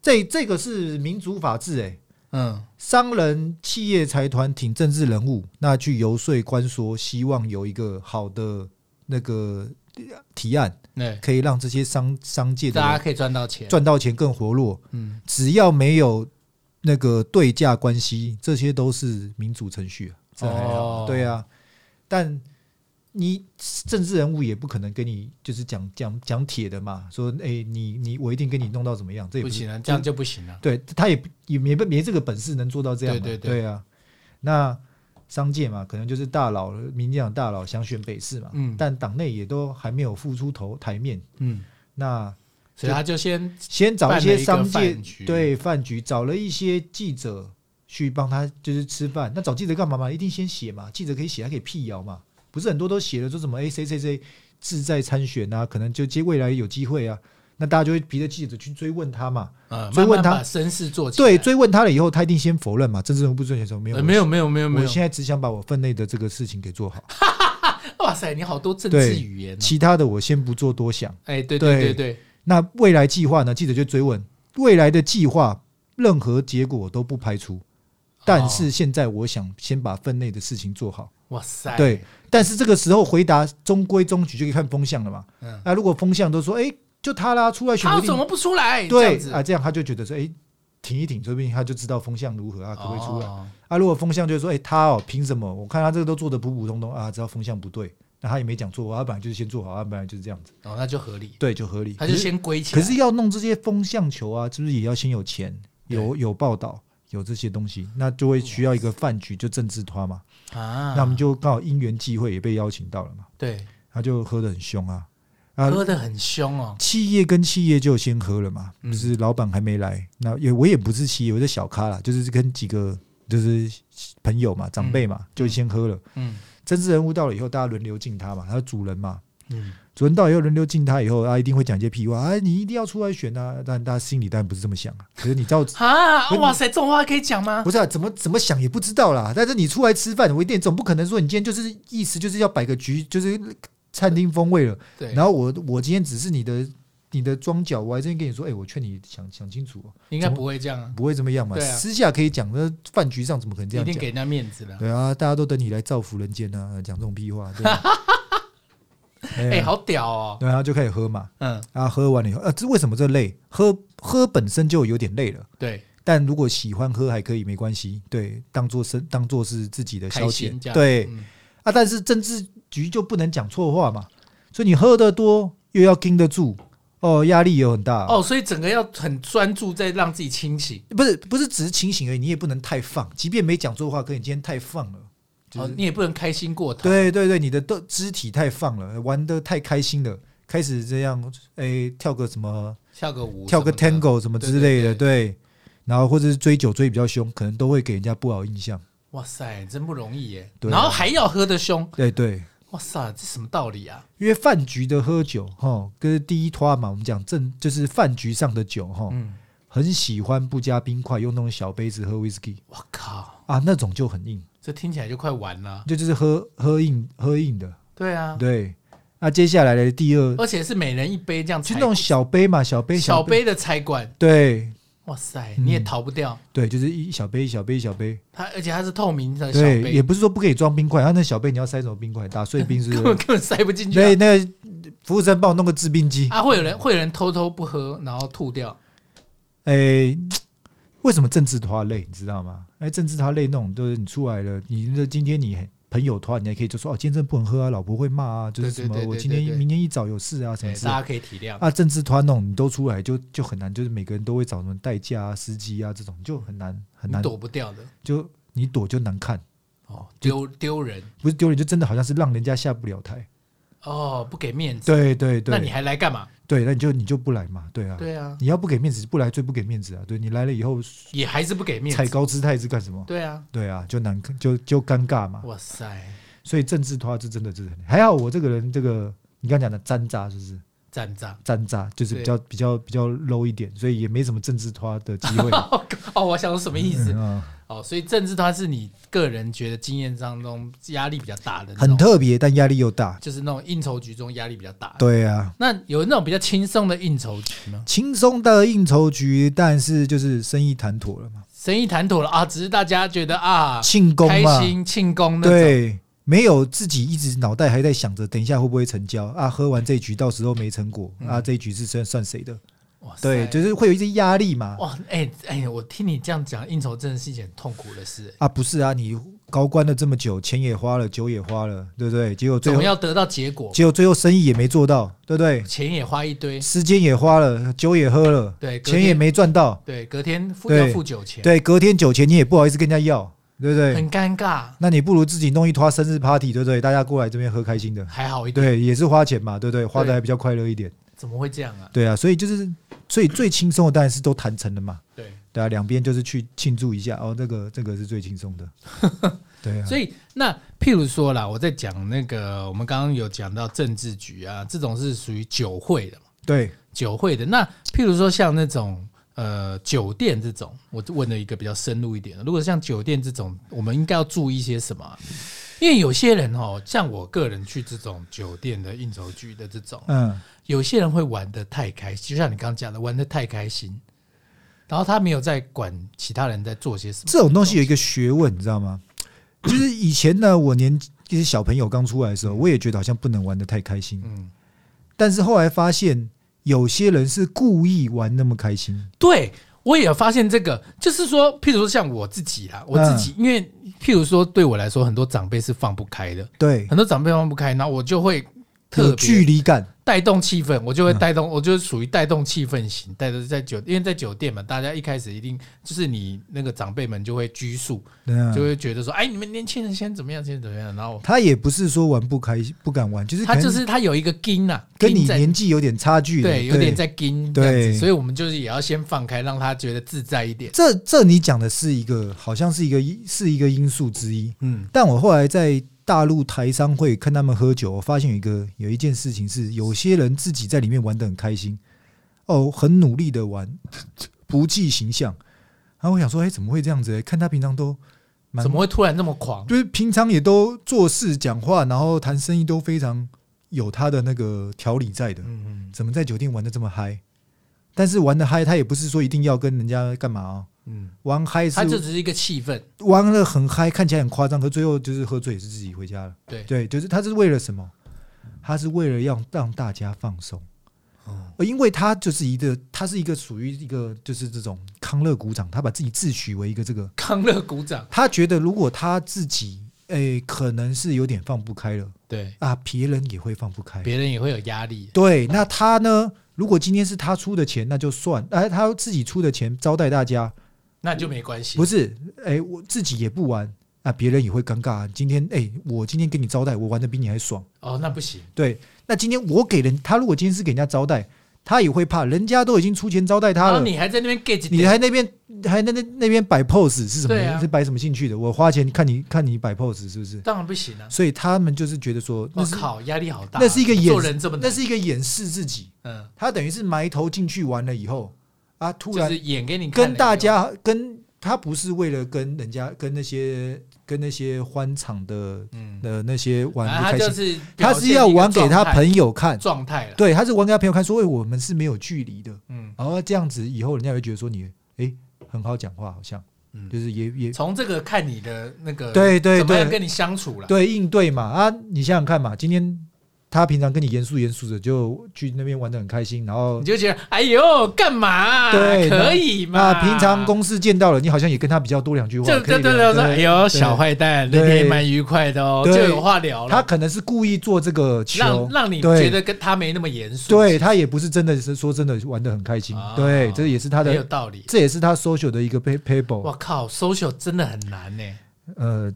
这这个是民主法治哎，嗯，商人、企业、财团挺政治人物，那去游说、官说，希望有一个好的那个提案，对，可以让这些商商界的大家可以赚到钱，赚到钱更活络。嗯，只要没有那个对价关系，这些都是民主程序啊，这还好，哦，对啊，但。你政治人物也不可能跟你就是讲讲讲铁的嘛，说哎、欸，你你我一定跟你弄到怎么样，这也不，不行啊，这样就不行了。对，他也也没没这个本事能做到这样嘛。对对对，对啊，那商界嘛，可能就是大佬，民进党大佬想选北市嘛，嗯，但党内也都还没有付出头台面，嗯，那所以他就先先找一些商界对饭局，找了一些记者去帮他就是吃饭。那找记者干嘛嘛？一定先写嘛，记者可以写，还可以辟谣嘛。不是很多都写了说什么哎谁谁谁志在参选啊，可能就接未来有机会啊，那大家就会逼着记者去追问他嘛，嗯、追问他身世做起对，追问他了以后，他一定先否认嘛，政治人物不赚钱的时候没有、呃、没有没有没有没有，我现在只想把我分内的这个事情给做好。哇塞，你好多政治语言、哦，其他的我先不做多想。哎，对对对对，那未来计划呢？记者就追问未来的计划，任何结果都不排除，但是现在我想先把分内的事情做好。哇塞，对。但是这个时候回答中规中矩，就可以看风向了嘛。嗯，那如果风向都说，哎，就他啦，出来选，他怎么不出来？对啊，这样他就觉得说，哎，挺一挺，说不定他就知道风向如何啊，可不可以出来？啊，如果风向就是说，哎，他哦，凭什么？我看他这个都做的普普通通啊，知道风向不对，那他也没讲错，他本来就是先做好，他本来就是这样子。哦，那就合理。对，就合理。他就先归起来。可是要弄这些风向球啊，是不是也要先有钱，有有报道，有这些东西，那就会需要一个饭局，就政治团嘛。啊，那我们就刚好因缘际会也被邀请到了嘛。对，他就喝得很凶啊，啊，喝得很凶哦。企业跟企业就先喝了嘛，就是老板还没来，那也我也不是企业，我是小咖啦，就是跟几个就是朋友嘛，长辈嘛，就先喝了。嗯，政治人物到了以后，大家轮流敬他嘛，他是主人嘛。嗯。主人到以后，轮流进他以后，他一定会讲一些屁话。啊，你一定要出来选啊！但大家心里当然不是这么想啊。可是你知道 啊？哇塞，这种话可以讲吗？不是啊，怎么怎么想也不知道啦。但是你出来吃饭，我一定总不可能说你今天就是意思就是要摆个局，就是餐厅风味了。对。然后我我今天只是你的你的装脚，我还真跟你说，哎，我劝你想想清楚。应该不会这样啊，不会这么样嘛？啊。私下可以讲，那饭局上怎么可能这样讲？一定给人家面子了。对啊，大家都等你来造福人间啊，讲这种屁话。对 哎、欸，好屌哦！对，然后就开始喝嘛，嗯，然后喝完了以后，呃，这为什么这累？喝喝本身就有点累了，对。但如果喜欢喝还可以，没关系，对，当做是当做是自己的消遣，对。嗯、啊，但是政治局就不能讲错话嘛，所以你喝得多又要盯得住，哦，压力也很大。哦，所以整个要很专注在让自己清醒，不是不是只是清醒而已，你也不能太放，即便没讲错话，可你今天太放了。就是、哦，你也不能开心过头。对对对，你的都肢体太放了，玩的太开心了，开始这样，哎、欸，跳个什么，跳个舞，跳个 tango 什么之类的，对，对，对，对。然后或者是追酒追比较凶，可能都会给人家不好印象。哇塞，真不容易耶。对，然后还要喝得凶。对对。哇塞，这什么道理啊？因为饭局的喝酒，哈，跟第一拖嘛，我们讲正就是饭局上的酒，哈，嗯，很喜欢不加冰块，用那种小杯子喝 whisky。我靠啊，那种就很硬。这听起来就快完了，就就是喝喝硬喝硬的，对啊，对。那，接下来的第二，而且是每人一杯这样，就那种小杯嘛，小杯小杯。的菜馆，对，哇塞，你也逃不掉，对，就是一小杯一小杯一小杯，它而且它是透明的小杯，对，也不是说不可以装冰块，它那小杯你要塞什么冰块？打碎冰是，根本根本塞不进去。对，那个服务生帮我弄个制冰机。啊，会有人会有人偷偷不喝，然后吐掉。哎，为什么政治拖累？你知道吗？哎，政治拖累那种，就是你出来了，你那今天你。朋友团，你还可以就说哦，今天真的不能喝啊，老婆会骂啊，就是什么我今天明天一早有事啊，什么事，大家可以体谅啊。政治团那种你都出来就就很难，就是每个人都会找什么代驾啊、司机啊这种，就很难很难躲不掉的，就你躲就难看哦，丢丢人不是丢人，就真的好像是让人家下不了台哦，不给面子，对对对，那你还来干嘛？对，那你就你就不来嘛，对啊，对啊，你要不给面子，不来最不给面子啊。对你来了以后也还是不给面子，踩高姿态是干什么？对啊，对啊，就难看，就就尴尬嘛。哇塞！所以政治拖是真的，真的还好。我这个人，这个你刚讲的粘渣，是不是？粘渣，粘渣就是比较比较比较 low 一点，所以也没什么政治拖的机会。哦，我想说什么意思？哦，所以政治它是你个人觉得经验当中压力比较大的，很特别，但压力又大，就是那种应酬局中压力比较大。对啊，那有那种比较轻松的应酬局吗？轻松的应酬局，但是就是生意谈妥了嘛？生意谈妥了啊，只是大家觉得啊，庆功开心庆功对。没有自己一直脑袋还在想着，等一下会不会成交啊？喝完这一局，到时候没成果、嗯、啊？这一局是算算谁的？对，就是会有一些压力嘛。哇，哎、欸、哎、欸，我听你这样讲，应酬真的是一件很痛苦的事、欸、啊！不是啊，你高官了这么久，钱也花了，酒也花了，对不对？结果最后总要得到结果，结果最后生意也没做到，对不对？钱也花一堆，时间也花了，酒也喝了，对，钱也没赚到，对，隔天付要付酒钱，对，隔天酒钱你也不好意思跟人家要。对不对？很尴尬。那你不如自己弄一坨生日 party，对不对？大家过来这边喝开心的，还好一点。对，也是花钱嘛，对不对？花的还比较快乐一点。怎么会这样啊？对啊，所以就是最最轻松的当然是都谈成了嘛。对对啊，两边就是去庆祝一下哦，这个这个是最轻松的。对啊。所以那譬如说啦，我在讲那个，我们刚刚有讲到政治局啊，这种是属于酒会的嘛？对，酒会的。那譬如说像那种。呃，酒店这种，我问了一个比较深入一点的。如果像酒店这种，我们应该要注意些什么？因为有些人哦，像我个人去这种酒店的应酬局的这种，嗯，有些人会玩的太开心，就像你刚刚讲的，玩的太开心，然后他没有在管其他人在做些什么。这种东西有一个学问，你知道吗？就是以前呢，我年纪小朋友刚出来的时候，我也觉得好像不能玩的太开心，嗯，但是后来发现。有些人是故意玩那么开心，对，我也有发现这个，就是说，譬如说像我自己啦，我自己，因为譬如说对我来说，很多长辈是放不开的，对，很多长辈放不开，然后我就会特别距离感。带动气氛，我就会带动，我就是属于带动气氛型，带着在酒，因为在酒店嘛，大家一开始一定就是你那个长辈们就会拘束，就会觉得说，哎，你们年轻人先怎么样，先怎么样，然后他也不是说玩不开，不敢玩，就是他就是他有一个筋呐，跟你年纪有点差距，对，有点在筋，对，所以我们就是也要先放开，让他觉得自在一点。这这你讲的是一个，好像是一个是一个因素之一，嗯，但我后来在。大陆台商会看他们喝酒，我发现有一个有一件事情是，有些人自己在里面玩的很开心，哦，很努力的玩，不计形象。然后我想说，哎，怎么会这样子？欸？看他平常都，怎么会突然那么狂？就是平常也都做事、讲话，然后谈生意都非常有他的那个条理在的。嗯嗯，怎么在酒店玩的这么嗨？但是玩的嗨，他也不是说一定要跟人家干嘛哦。嗯，玩嗨，他就只是一个气氛，玩的很嗨，看起来很夸张，可最后就是喝醉，也是自己回家了。对对，就是他是为了什么？他是为了要让大家放松。哦，因为他就是一个，他是一个属于一个就是这种康乐鼓掌，他把自己自诩为一个这个康乐鼓掌。他觉得如果他自己诶、欸、可能是有点放不开了，对啊，别人也会放不开，别人也会有压力。对，那他呢？如果今天是他出的钱，那就算，哎，他自己出的钱招待大家。那就没关系。不是，哎、欸，我自己也不玩，那别人也会尴尬。今天，哎、欸，我今天给你招待，我玩的比你还爽。哦，那不行。对，那今天我给人，他如果今天是给人家招待，他也会怕，人家都已经出钱招待他了，你还在那边 get，你还那边还那那那边摆 pose 是什么？啊、是摆什么兴趣的？我花钱看你看你摆 pose 是不是？当然不行啊。所以他们就是觉得说，我靠，压力好大。那是一个演，人这么那是一个掩饰自己。嗯，他等于是埋头进去玩了以后啊，突然就是演给你看，跟大家跟。他不是为了跟人家跟那些跟那些欢场的嗯的那些玩不开心，是他是要玩给他朋友看，状态了。对，他是玩给他朋友看，说，哎，我们是没有距离的，嗯，然后这样子以后人家会觉得说你，哎，很好讲话，好像，嗯就是也也从这个看你的那个对对对怎么样跟你相处了。对应对嘛啊，你想想看嘛，今天。他平常跟你严肃严肃的，就去那边玩的很开心，然后你就觉得哎呦，干嘛、啊？对，可以嘛？那平常公司见到了，你好像也跟他比较多两句话。就对对对，说哎呦，小坏蛋，那天蛮愉快的哦，就有话聊了。他可能是故意做这个球，让让你觉得跟他没那么严肃。对他也不是真的是说真的玩的很开心。哦、对，这也是他的有道理，这也是他 social 的一个 paper。我靠，social 真的很难呢。呃。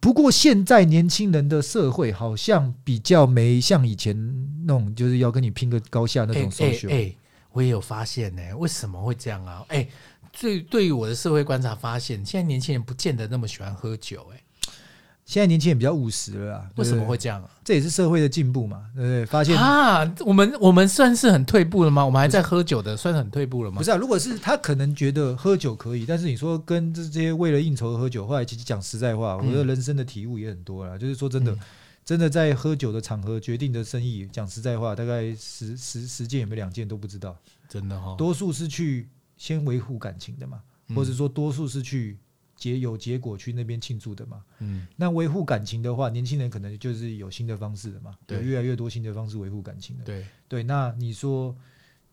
不过现在年轻人的社会好像比较没像以前那种，就是要跟你拼个高下那种 social。哎、欸欸欸，我也有发现呢、欸，为什么会这样啊？哎、最，对，对于我的社会观察发现，现在年轻人不见得那么喜欢喝酒、欸，哎。现在年轻人比较务实了啦，为什么会这样啊？这也是社会的进步嘛，对不对？发现啊，我们我们算是很退步了吗？我们还在喝酒的，算是很退步了吗？不是啊，如果是他可能觉得喝酒可以，但是你说跟这些为了应酬喝酒，后来其实讲实在话，我觉得人生的体悟也很多了。就是说真的，真的在喝酒的场合决定的生意，讲实在话，大概十十十件有没有两件都不知道，真的哈。多数是去先维护感情的嘛，或者说多数是去。结有结果去那边庆祝的嘛，嗯，那维护感情的话，年轻人可能就是有新的方式的嘛，对，有越来越多新的方式维护感情的，对对。那你说，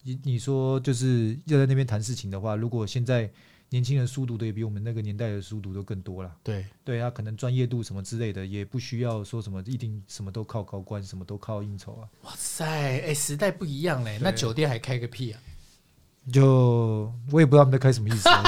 你你说就是要在那边谈事情的话，如果现在年轻人书读的也比我们那个年代的书读的更多了，对，对他可能专业度什么之类的，也不需要说什么一定什么都靠高官，什么都靠应酬啊。哇塞，哎、欸，时代不一样嘞，那酒店还开个屁啊！就我也不知道他们在开什么意思。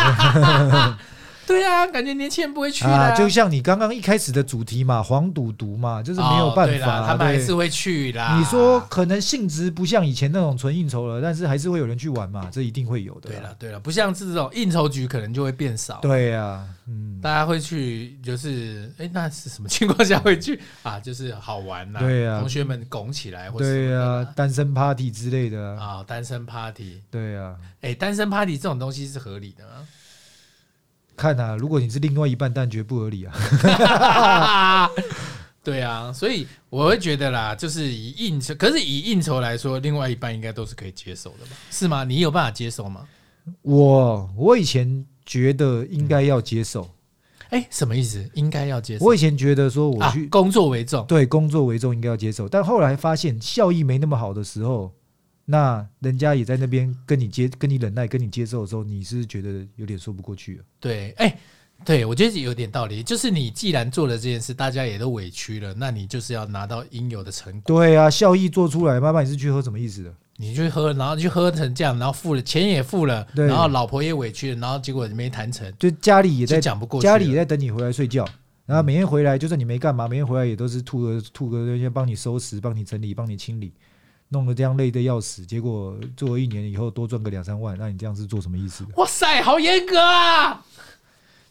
对啊，感觉年轻人不会去啊，就像你刚刚一开始的主题嘛，黄赌毒嘛，就是没有办法，哦、他们还是会去啦。你说可能性质不像以前那种纯应酬了，但是还是会有人去玩嘛，这一定会有的。对了，对了，不像是这种应酬局，可能就会变少。对呀、啊，嗯，大家会去，就是哎，那是什么情况下会去啊？就是好玩呐，对呀、啊，同学们拱起来或，对呀、啊，单身 party 之类的啊，单身 party，对呀、啊，哎，单身 party 这种东西是合理的吗？看啊，如果你是另外一半，但觉得不合理啊。对啊，所以我会觉得啦，就是以应酬，可是以应酬来说，另外一半应该都是可以接受的吧？是吗？你有办法接受吗？我我以前觉得应该要接受。哎、欸，什么意思？应该要接受？我以前觉得说我去、啊、工作为重，对，工作为重应该要接受，但后来发现效益没那么好的时候。那人家也在那边跟你接、跟你忍耐、跟你接受的时候，你是觉得有点说不过去了。对，哎、欸，对我觉得有点道理。就是你既然做了这件事，大家也都委屈了，那你就是要拿到应有的成果。对啊，效益做出来，妈妈你是去喝什么意思的？你去喝，然后去喝成这样，然后付了钱也付了，然后老婆也委屈了，然后结果没谈成，就家里也在讲不过去，家里也在等你回来睡觉，然后每天回来，就算你没干嘛，每天回来也都是吐个吐个先帮你收拾、帮你整理、帮你清理。弄得这样累得要死，结果做了一年以后多赚个两三万，那你这样是做什么意思？哇塞，好严格啊！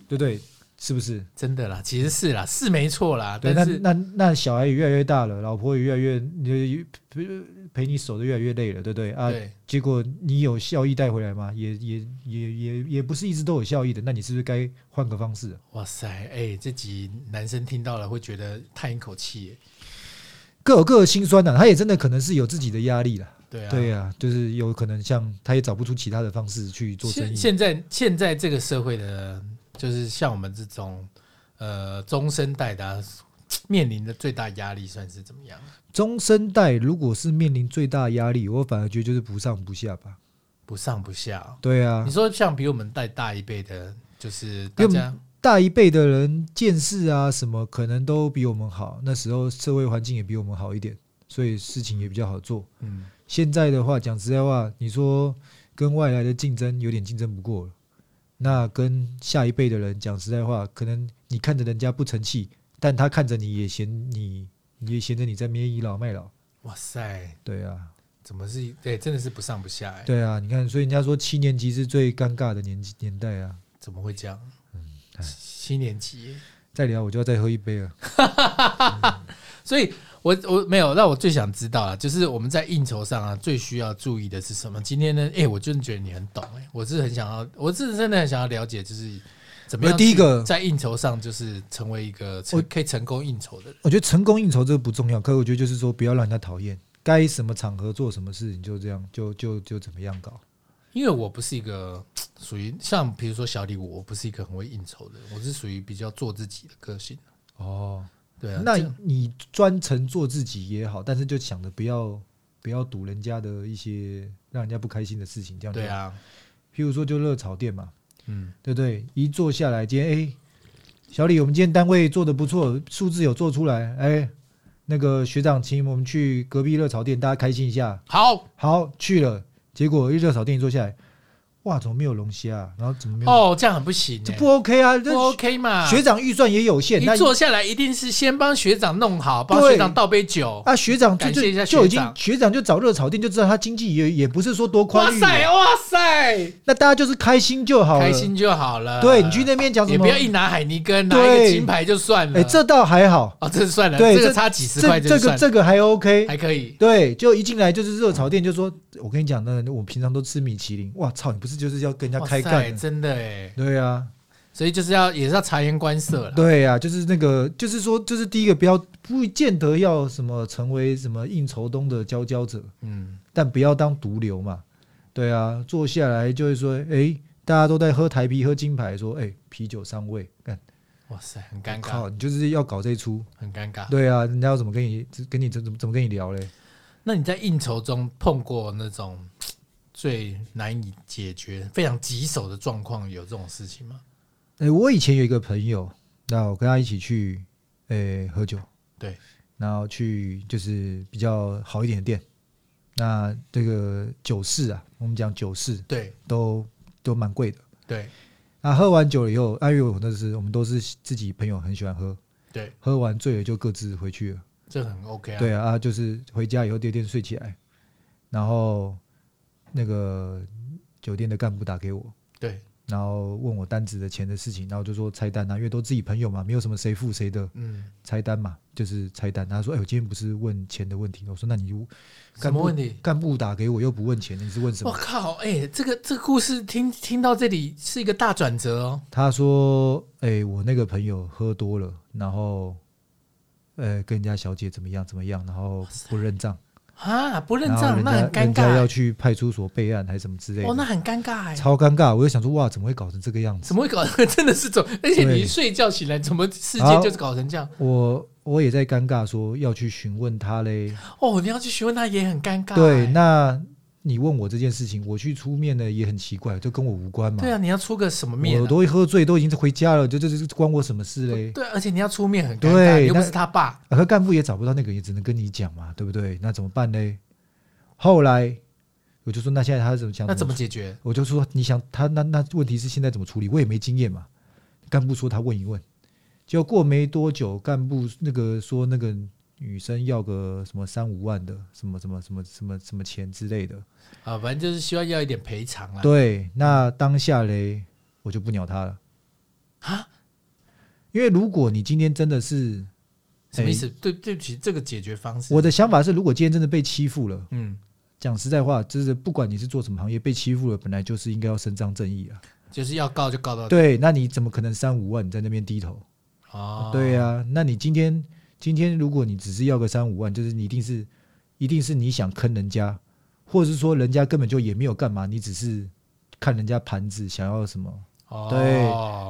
对不对？是不是真的啦？其实是啦，是没错啦。对，但是那那那小孩也越来越大了，老婆也越来越陪你守的越来越累了，对不对啊？对。结果你有效益带回来吗？也也也也也不是一直都有效益的，那你是不是该换个方式？哇塞，哎、欸，这集男生听到了会觉得叹一口气耶。各有各的辛酸呐、啊，他也真的可能是有自己的压力了。对啊，对啊，就是有可能像他也找不出其他的方式去做生意。现在现在这个社会的，就是像我们这种呃中生代的、啊，面临的最大压力算是怎么样？中生代如果是面临最大压力，我反而觉得就是不上不下吧。不上不下。对啊，你说像比我们带大一辈的，就是大家。大一辈的人见识啊，什么可能都比我们好。那时候社会环境也比我们好一点，所以事情也比较好做。嗯，现在的话，讲实在话，你说跟外来的竞争有点竞争不过了。那跟下一辈的人讲实在话，可能你看着人家不成器，但他看着你也嫌你，你也嫌着你在那边倚老卖老。哇塞，对啊，怎么是？对，真的是不上不下哎。对啊，你看，所以人家说七年级是最尴尬的年纪年代啊。怎么会这样？七年级再聊，我就要再喝一杯了。所以我我没有，那我最想知道啊，就是我们在应酬上啊，最需要注意的是什么？今天呢，哎、欸，我真的觉得你很懂哎、欸，我是很想要，我是真的很想要了解，就是怎么样？第一个在应酬上就是成为一个可以成功应酬的人。我觉得成功应酬这个不重要，可是我觉得就是说不要让人家讨厌。该什么场合做什么事情，就这样，就就就怎么样搞。因为我不是一个属于像比如说小李，我不是一个很会应酬的人，我是属于比较做自己的个性。哦，对啊，那你专程做自己也好，但是就想着不要不要赌人家的一些让人家不开心的事情，这样对啊。譬如说就热炒店嘛，嗯，对不对？一坐下来，今天哎，小李，我们今天单位做的不错，数字有做出来，哎，那个学长，请我们去隔壁热炒店，大家开心一下。好，好，去了。结果一热炒店一坐下来。哇，怎么没有龙虾啊？然后怎么没有？哦，这样很不行，这不 OK 啊，不 OK 嘛？学长预算也有限，你坐下来一定是先帮学长弄好，帮学长倒杯酒啊。学长感谢一下就已经学长就找热炒店就知道他经济也也不是说多宽裕。哇塞，哇塞，那大家就是开心就好，开心就好了。对，你去那边讲什么？也不要一拿海尼根，拿一个金牌就算了。哎，这倒还好哦，这算了，对这个差几十块，这个这个还 OK，还可以。对，就一进来就是热炒店，就说我跟你讲，那我平常都吃米其林。哇操，你不是就是要跟人家开干？真的哎，对、啊，所以就是要也是要察言观色了。对、啊，就是那个，就是说，就是第一个不要不见得要什么成为什么应酬中的佼佼者，嗯，但不要当毒瘤嘛。对啊，坐下来就会说，哎、欸，大家都在喝台啤喝金牌，说，哎、欸，啤酒上位，干，哇塞，很尴尬。靠，你就是要搞这一出，很尴尬。对啊，人家要怎么跟你跟你怎怎么怎么跟你聊嘞？那你在应酬中碰过那种？最难以解决、非常棘手的状况，有这种事情吗？哎、欸，我以前有一个朋友，那我跟他一起去，哎、欸，喝酒，对，然后去就是比较好一点的店，那这个酒肆啊，我们讲酒肆，对，都都蛮贵的，对。那喝完酒了以后，哎呦，那是我们都是自己朋友，很喜欢喝，对，喝完醉了就各自回去了，这很 OK 啊，对啊，啊，就是回家以后第二天睡起来，然后。那个酒店的干部打给我，对，然后问我单子的钱的事情，然后就说拆单啊，因为都自己朋友嘛，没有什么谁付谁的，嗯，拆单嘛，就是拆单。他说：“哎，我今天不是问钱的问题。”我说：“那你就什么问题？干部打给我又不问钱，你是问什么？”我靠，哎，这个这个故事听听到这里是一个大转折哦。他说：“哎，我那个朋友喝多了，然后，呃，跟人家小姐怎么样怎么样，然后不认账。”啊，不认账，那很尴尬。要去派出所备案还是什么之类的？哦，那很尴尬，超尴尬。我就想说，哇，怎么会搞成这个样子？怎么会搞成真的是这种？而且你一睡觉起来，怎么世界就是搞成这样？我我也在尴尬，说要去询问他嘞。哦，你要去询问他也很尴尬。对，那。你问我这件事情，我去出面呢也很奇怪，就跟我无关嘛。对啊，你要出个什么面？我都会喝醉，都已经回家了，就这这关我什么事嘞？对，而且你要出面很尴尬，又不是他爸，可干部也找不到那个，也只能跟你讲嘛，对不对？那怎么办呢？后来我就说，那现在他怎么想？那怎么解决？我就说，你想他那那问题是现在怎么处理？我也没经验嘛。干部说他问一问，结果过没多久，干部那个说那个。女生要个什么三五万的，什么什么什么什么什么钱之类的，啊，反正就是希望要一点赔偿啊。对，那当下嘞，我就不鸟他了啊，因为如果你今天真的是什么意思？对，对不起，这个解决方式，我的想法是，如果今天真的被欺负了，嗯，讲实在话，就是不管你是做什么行业，被欺负了，本来就是应该要伸张正义啊，就是要告就告到对，那你怎么可能三五万你在那边低头？哦，对呀，那你今天。今天如果你只是要个三五万，就是你一定是，一定是你想坑人家，或者是说人家根本就也没有干嘛，你只是看人家盘子想要什么。哦，对，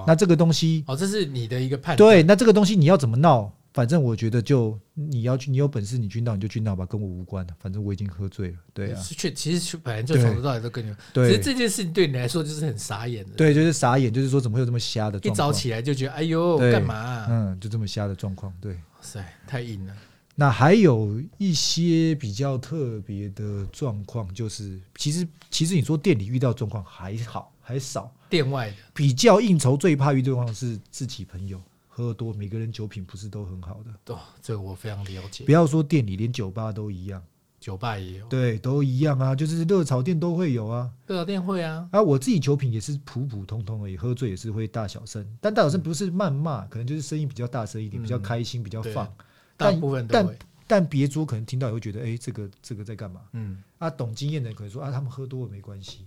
那这个东西，哦，这是你的一个判断。对，那这个东西你要怎么闹？反正我觉得就你要去，你有本事你去闹你就去闹吧，跟我无关。反正我已经喝醉了。对啊，确其实本来就从头到尾都跟你。对，其实这件事情对你来说就是很傻眼的。对，就是傻眼，就是说怎么会有这么瞎的状况？一早起来就觉得哎呦，干嘛啊？嗯，就这么瞎的状况。对，哇塞，太硬了。那还有一些比较特别的状况，就是其实其实你说店里遇到状况还好还少，店外的比较应酬最怕遇到状况是自己朋友。喝多，每个人酒品不是都很好的。哦，这个我非常了解。不要说店里，连酒吧都一样。酒吧也有，对，都一样啊，就是热炒店都会有啊。热炒店会啊。啊，我自己酒品也是普普通通而已，喝醉也是会大小声，但大小声不是谩骂，嗯、可能就是声音比较大声一点，嗯、比较开心，比较放。大部分都会。但但别桌可能听到也会觉得，哎、欸，这个这个在干嘛？嗯。啊，懂经验的人可能说啊，他们喝多了没关系。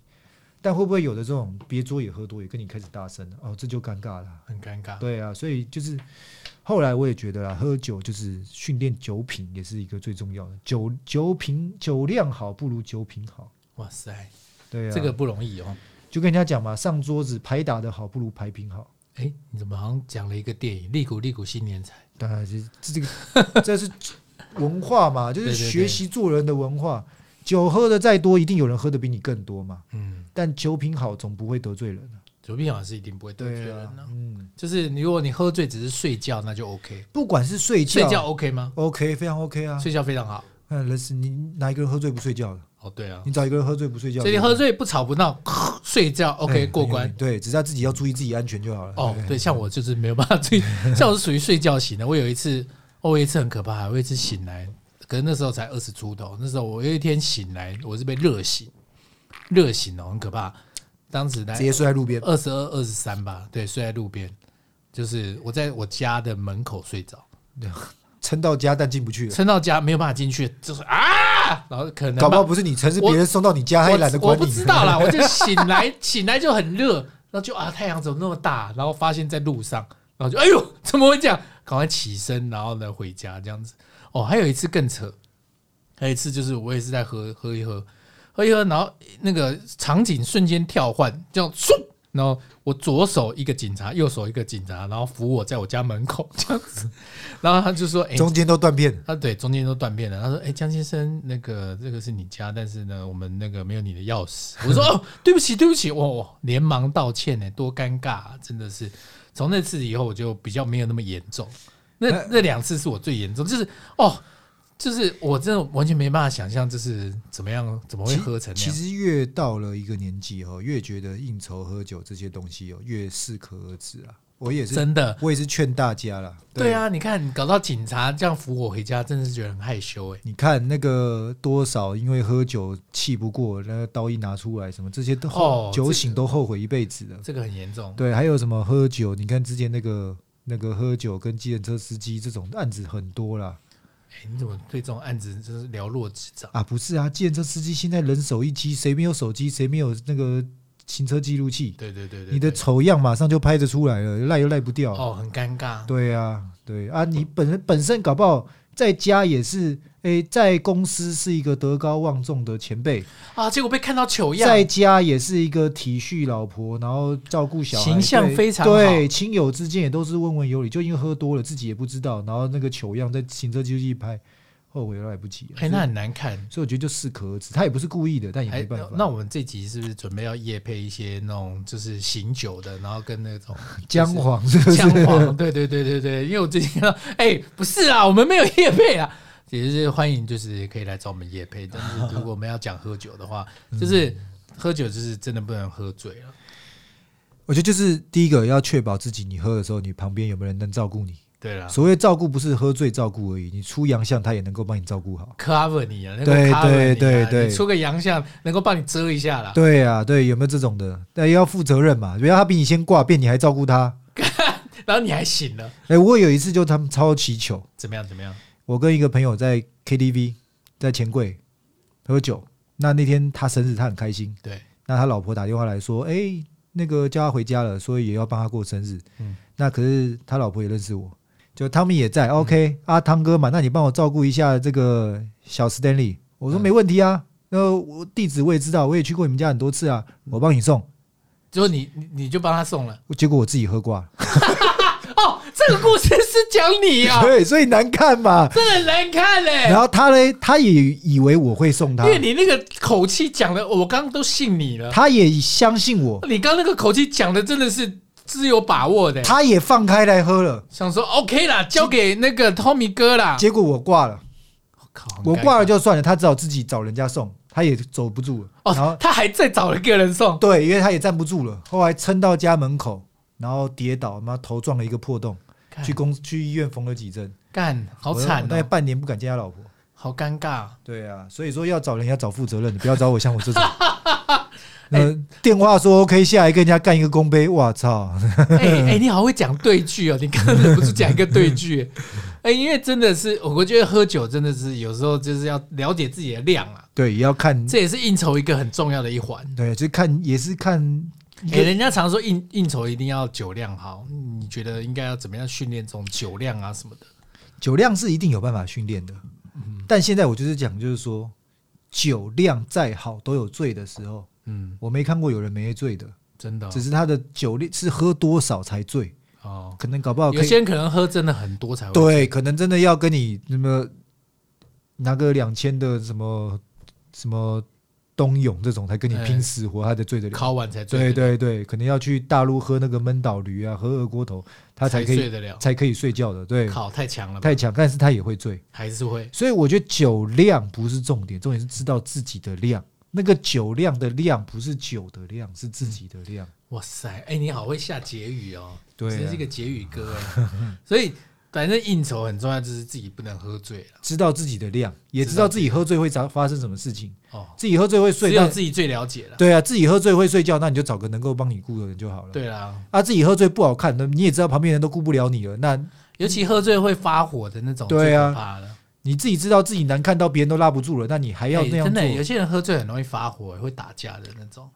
但会不会有的这种别桌也喝多，也跟你开始大声了哦，这就尴尬了，很尴尬。对啊，所以就是后来我也觉得啦，喝酒就是训练酒品，也是一个最重要的。酒酒品酒量好不如酒品好。哇塞，对啊，这个不容易哦。就跟人家讲嘛，上桌子牌打得好不如牌品好。哎，你怎么好像讲了一个电影《利古利古新年财》？当然是这个，这是文化嘛，就是 学习做人的文化。对对对，酒喝的再多，一定有人喝的比你更多嘛。嗯，但酒品好总不会得罪人。酒品好是一定不会得罪人的。嗯，就是如果你喝醉只是睡觉，那就 OK。不管是睡觉，睡觉 OK 吗？OK，非常 OK 啊，睡觉非常好。嗯，那是你哪一个人喝醉不睡觉的？哦，对啊，你找一个人喝醉不睡觉，所以你喝醉不吵不闹，睡觉 OK 过关。对，只是要自己要注意自己安全就好了。哦，对，像我就是没有办法注意，像我是属于睡觉型的。我有一次，我有一次很可怕，我有一次醒来，可是那时候才二十出头。那时候我有一天醒来，我是被热醒，热醒哦，很可怕。当时直接睡在路边，二十二、二十三吧，对，睡在路边，就是我在我家的门口睡着。撑到家但进不去，撑到家没有办法进去，就是啊，然后可能搞不好不是你撑，是别人送到你家，他也懒得管你。我不知道啦，我就醒来，醒来就很热，然后就啊，太阳怎么那么大？然后发现在路上，然后就哎呦，怎么会这样？赶快起身，然后呢回家这样子。哦，还有一次更扯，还有一次就是我也是在喝喝一喝，喝一喝，然后那个场景瞬间跳换，这样唰。然后我左手一个警察，右手一个警察，然后扶我在我家门口 这样子，然后他就说：“哎，中间都断片。”他对，中间都断片了。他说：“哎，江先生，那个这个是你家，但是呢，我们那个没有你的钥匙。”我说：“哦，对不起，对不起。”我连忙道歉呢，多尴尬啊，真的是。从那次以后，我就比较没有那么严重。那那两次是我最严重，就是哦。就是我真的完全没办法想象，就是怎么样，怎么会喝成那样？其实越到了一个年纪哦，越觉得应酬喝酒这些东西哦，越适可而止啊。我也是真的，我也是劝大家了。对，对啊，你看你搞到警察这样扶我回家，真的是觉得很害羞哎。你看那个多少因为喝酒气不过，那个刀一拿出来，什么这些都后酒醒都后悔一辈子的，这个很严重。对，还有什么喝酒？你看之前那个那个喝酒跟计程车司机这种案子很多啦。哎，你怎么对这种案子就是了若指掌啊？不是啊，计程车司机现在人手一机，谁没有手机，谁没有那个行车记录器？对对对对，你的丑样马上就拍得出来了，赖又赖不掉。哦，很尴尬。对啊，对啊，你本身本身搞不好。在家也是，诶，在公司是一个德高望重的前辈啊，结果被看到糗样。在家也是一个体恤老婆，然后照顾小孩，形象非常好。对，亲友之间也都是温文有礼，就因为喝多了，自己也不知道，然后那个糗样在行车记录器拍。后悔都来不及，哎，那很难看，所以我觉得就适可而止。他也不是故意的，但也没办法。那我们这集是不是准备要夜配一些那种就是醒酒的，然后跟那种 姜黄，姜黄，对对对对对。因为我最近看到，哎，不是啊，我们没有夜配啊，也是欢迎，就是可以来找我们夜配。但是 如果我们要讲喝酒的话，就是喝酒就是真的不能喝醉了。我觉得就是第一个要确保自己，你喝的时候，你旁边有没有人能照顾你。对了，所谓照顾不是喝醉照顾而已，你出洋相他也能够帮你照顾好，cover 你啊，对对对对，出个洋相能够帮你遮一下啦。对啊，对，有没有这种的？但要负责任嘛，不要他比你先挂，变你还照顾他，然后你还醒了。哎，我有一次就他们超祈求，怎么样怎么样？我跟一个朋友在 KTV 在钱柜喝酒，那那天他生日，他很开心。对，那他老婆打电话来说，哎，那个叫他回家了，所以也要帮他过生日。嗯，那可是他老婆也认识我。就汤米也在，OK，阿汤哥嘛，那你帮我照顾一下这个小 Stanley。我说没问题啊，那我地址我也知道，我也去过你们家很多次啊，我帮你送。就你你就帮他送了，结果我自己喝挂。哦，这个故事是讲你啊？对，所以难看嘛，真的很难看嘞。然后他嘞，他也以为我会送他，因为你那个口气讲的，我刚刚都信你了。他也相信我，你刚刚那个口气讲的真的是。自有把握的，他也放开来喝了，想说 OK 啦，交给那个 Tommy 哥啦。结果我挂了，我靠，我挂了就算了，他只好自己找人家送，他也走不住了。哦，然后他还在找一个人送，对，因为他也站不住了，后来撑到家门口，然后跌倒，妈头撞了一个破洞，去公去医院缝了几针，干，好惨，大概半年不敢见他老婆，好尴尬。对啊，所以说要找人要找负责任的，不要找我 像我这种。呃，电话说 OK，下来跟人家干一个公杯，我操！哎哎，你好会讲对句哦，你刚刚忍不住讲一个对句。哎，因为真的是，我觉得喝酒真的是有时候就是要了解自己的量啊。对，也要看，这也是应酬一个很重要的一环。对，就看也是看。哎，人家常说应应酬一定要酒量好，你觉得应该要怎么样训练这种酒量啊什么的？酒量是一定有办法训练的，嗯，但现在我就是讲，就是说酒量再好都有醉的时候。嗯，我没看过有人没醉的，真的，只是他的酒量是喝多少才醉哦，可能搞不好有些人可能喝真的很多才会醉，对，可能真的要跟你那么拿个两千的什么什么。冬泳这种才跟你拼死活，他才醉得了。考完才醉。对对对，可能要去大陆喝那个闷倒驴啊，喝二锅头，他才可以睡得了，才可以睡觉的。对，考太强了，太强，但是他也会醉，还是会。所以我觉得酒量不是重点，重点是知道自己的量。那个酒量的量不是酒的量，是自己的量。哇塞，哎，你好会下结语哦，对，真是一个结语哥哎，所以。反正应酬很重要，就是自己不能喝醉了，知道自己的量，也知道自己喝醉会发发生什么事情。哦，自己喝醉会睡，只有自己最了解了。对啊，自己喝醉会睡觉，那你就找个能够帮你顾的人就好了。对啊，啊，自己喝醉不好看，那你也知道旁边人都顾不了你了。那尤其喝醉会发火的那种，对啊，你自己知道自己难看到别人都拉不住了，那你还要那样做？真的，有些人喝醉很容易发火，会打架的那种。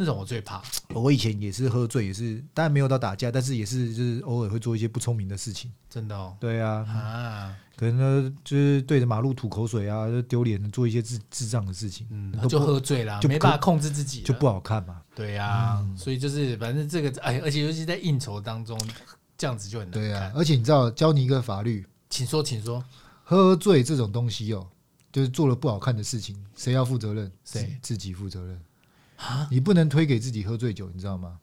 那种我最怕。我以前也是喝醉，也是当然没有到打架，但是也是就是偶尔会做一些不聪明的事情。真的哦。对啊。啊。可能呢，就是对着马路吐口水啊，就丢脸，做一些智智障的事情。嗯。就喝醉了，就没办法控制自己，就不好看嘛。对啊。所以就是反正这个哎，而且尤其在应酬当中，这样子就很。对啊。而且你知道，教你一个法律，请说，请说。喝醉这种东西哦，就是做了不好看的事情，谁要负责任？谁？自己负责任。你不能推给自己喝醉酒，你知道吗？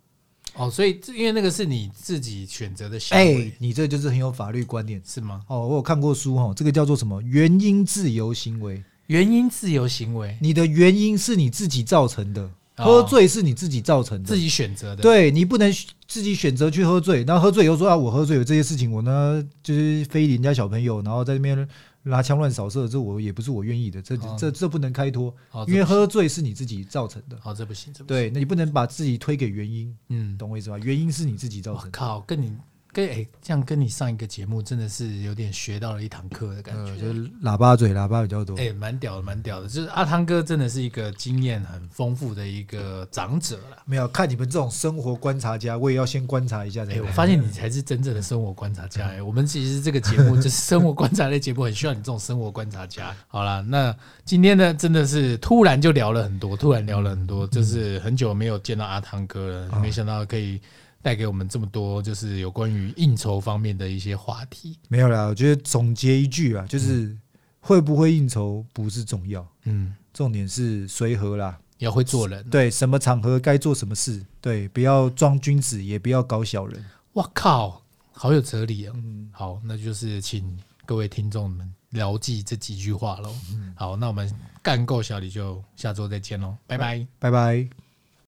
哦，所以因为那个是你自己选择的行为，哎，你这就是很有法律观念，是吗？哦，我有看过书哦，这个叫做什么？原因自由行为，原因自由行为，你的原因是你自己造成的，喝醉是你自己造成的，自己选择的，对，你不能自己选择去喝醉，然后喝醉以后说啊，我喝醉有这些事情，我呢就是非礼人家小朋友，然后在那边。拿枪乱扫射，这我也不是我愿意的，这这这不能开脱，因为喝醉是你自己造成的。好，这不行，这不行。对，那你不能把自己推给原因，嗯，懂我意思吧？原因是你自己造成的。靠，跟你。跟哎，这样跟你上一个节目真的是有点学到了一堂课的感觉，呃、就是喇叭嘴，喇叭比较多。哎，蛮屌的，蛮屌的。就是阿汤哥真的是一个经验很丰富的一个长者了。没有看你们这种生活观察家，我也要先观察一下。哎，我发现你才是真正的生活观察家。哎，我们其实这个节目就是生活观察类节目，很需要你这种生活观察家。好了，那今天呢，真的是突然就聊了很多，突然聊了很多，就是很久没有见到阿汤哥了，嗯、没想到可以。带给我们这么多，就是有关于应酬方面的一些话题。没有啦，我觉得总结一句啊，就是会不会应酬不是重要，嗯，重点是随和啦，要会做人。对，什么场合该做什么事，对，不要装君子，也不要搞小人。哇靠，好有哲理啊！嗯，好，那就是请各位听众们牢记这几句话喽。嗯，好，那我们干够小李就下周再见喽，拜拜，拜拜。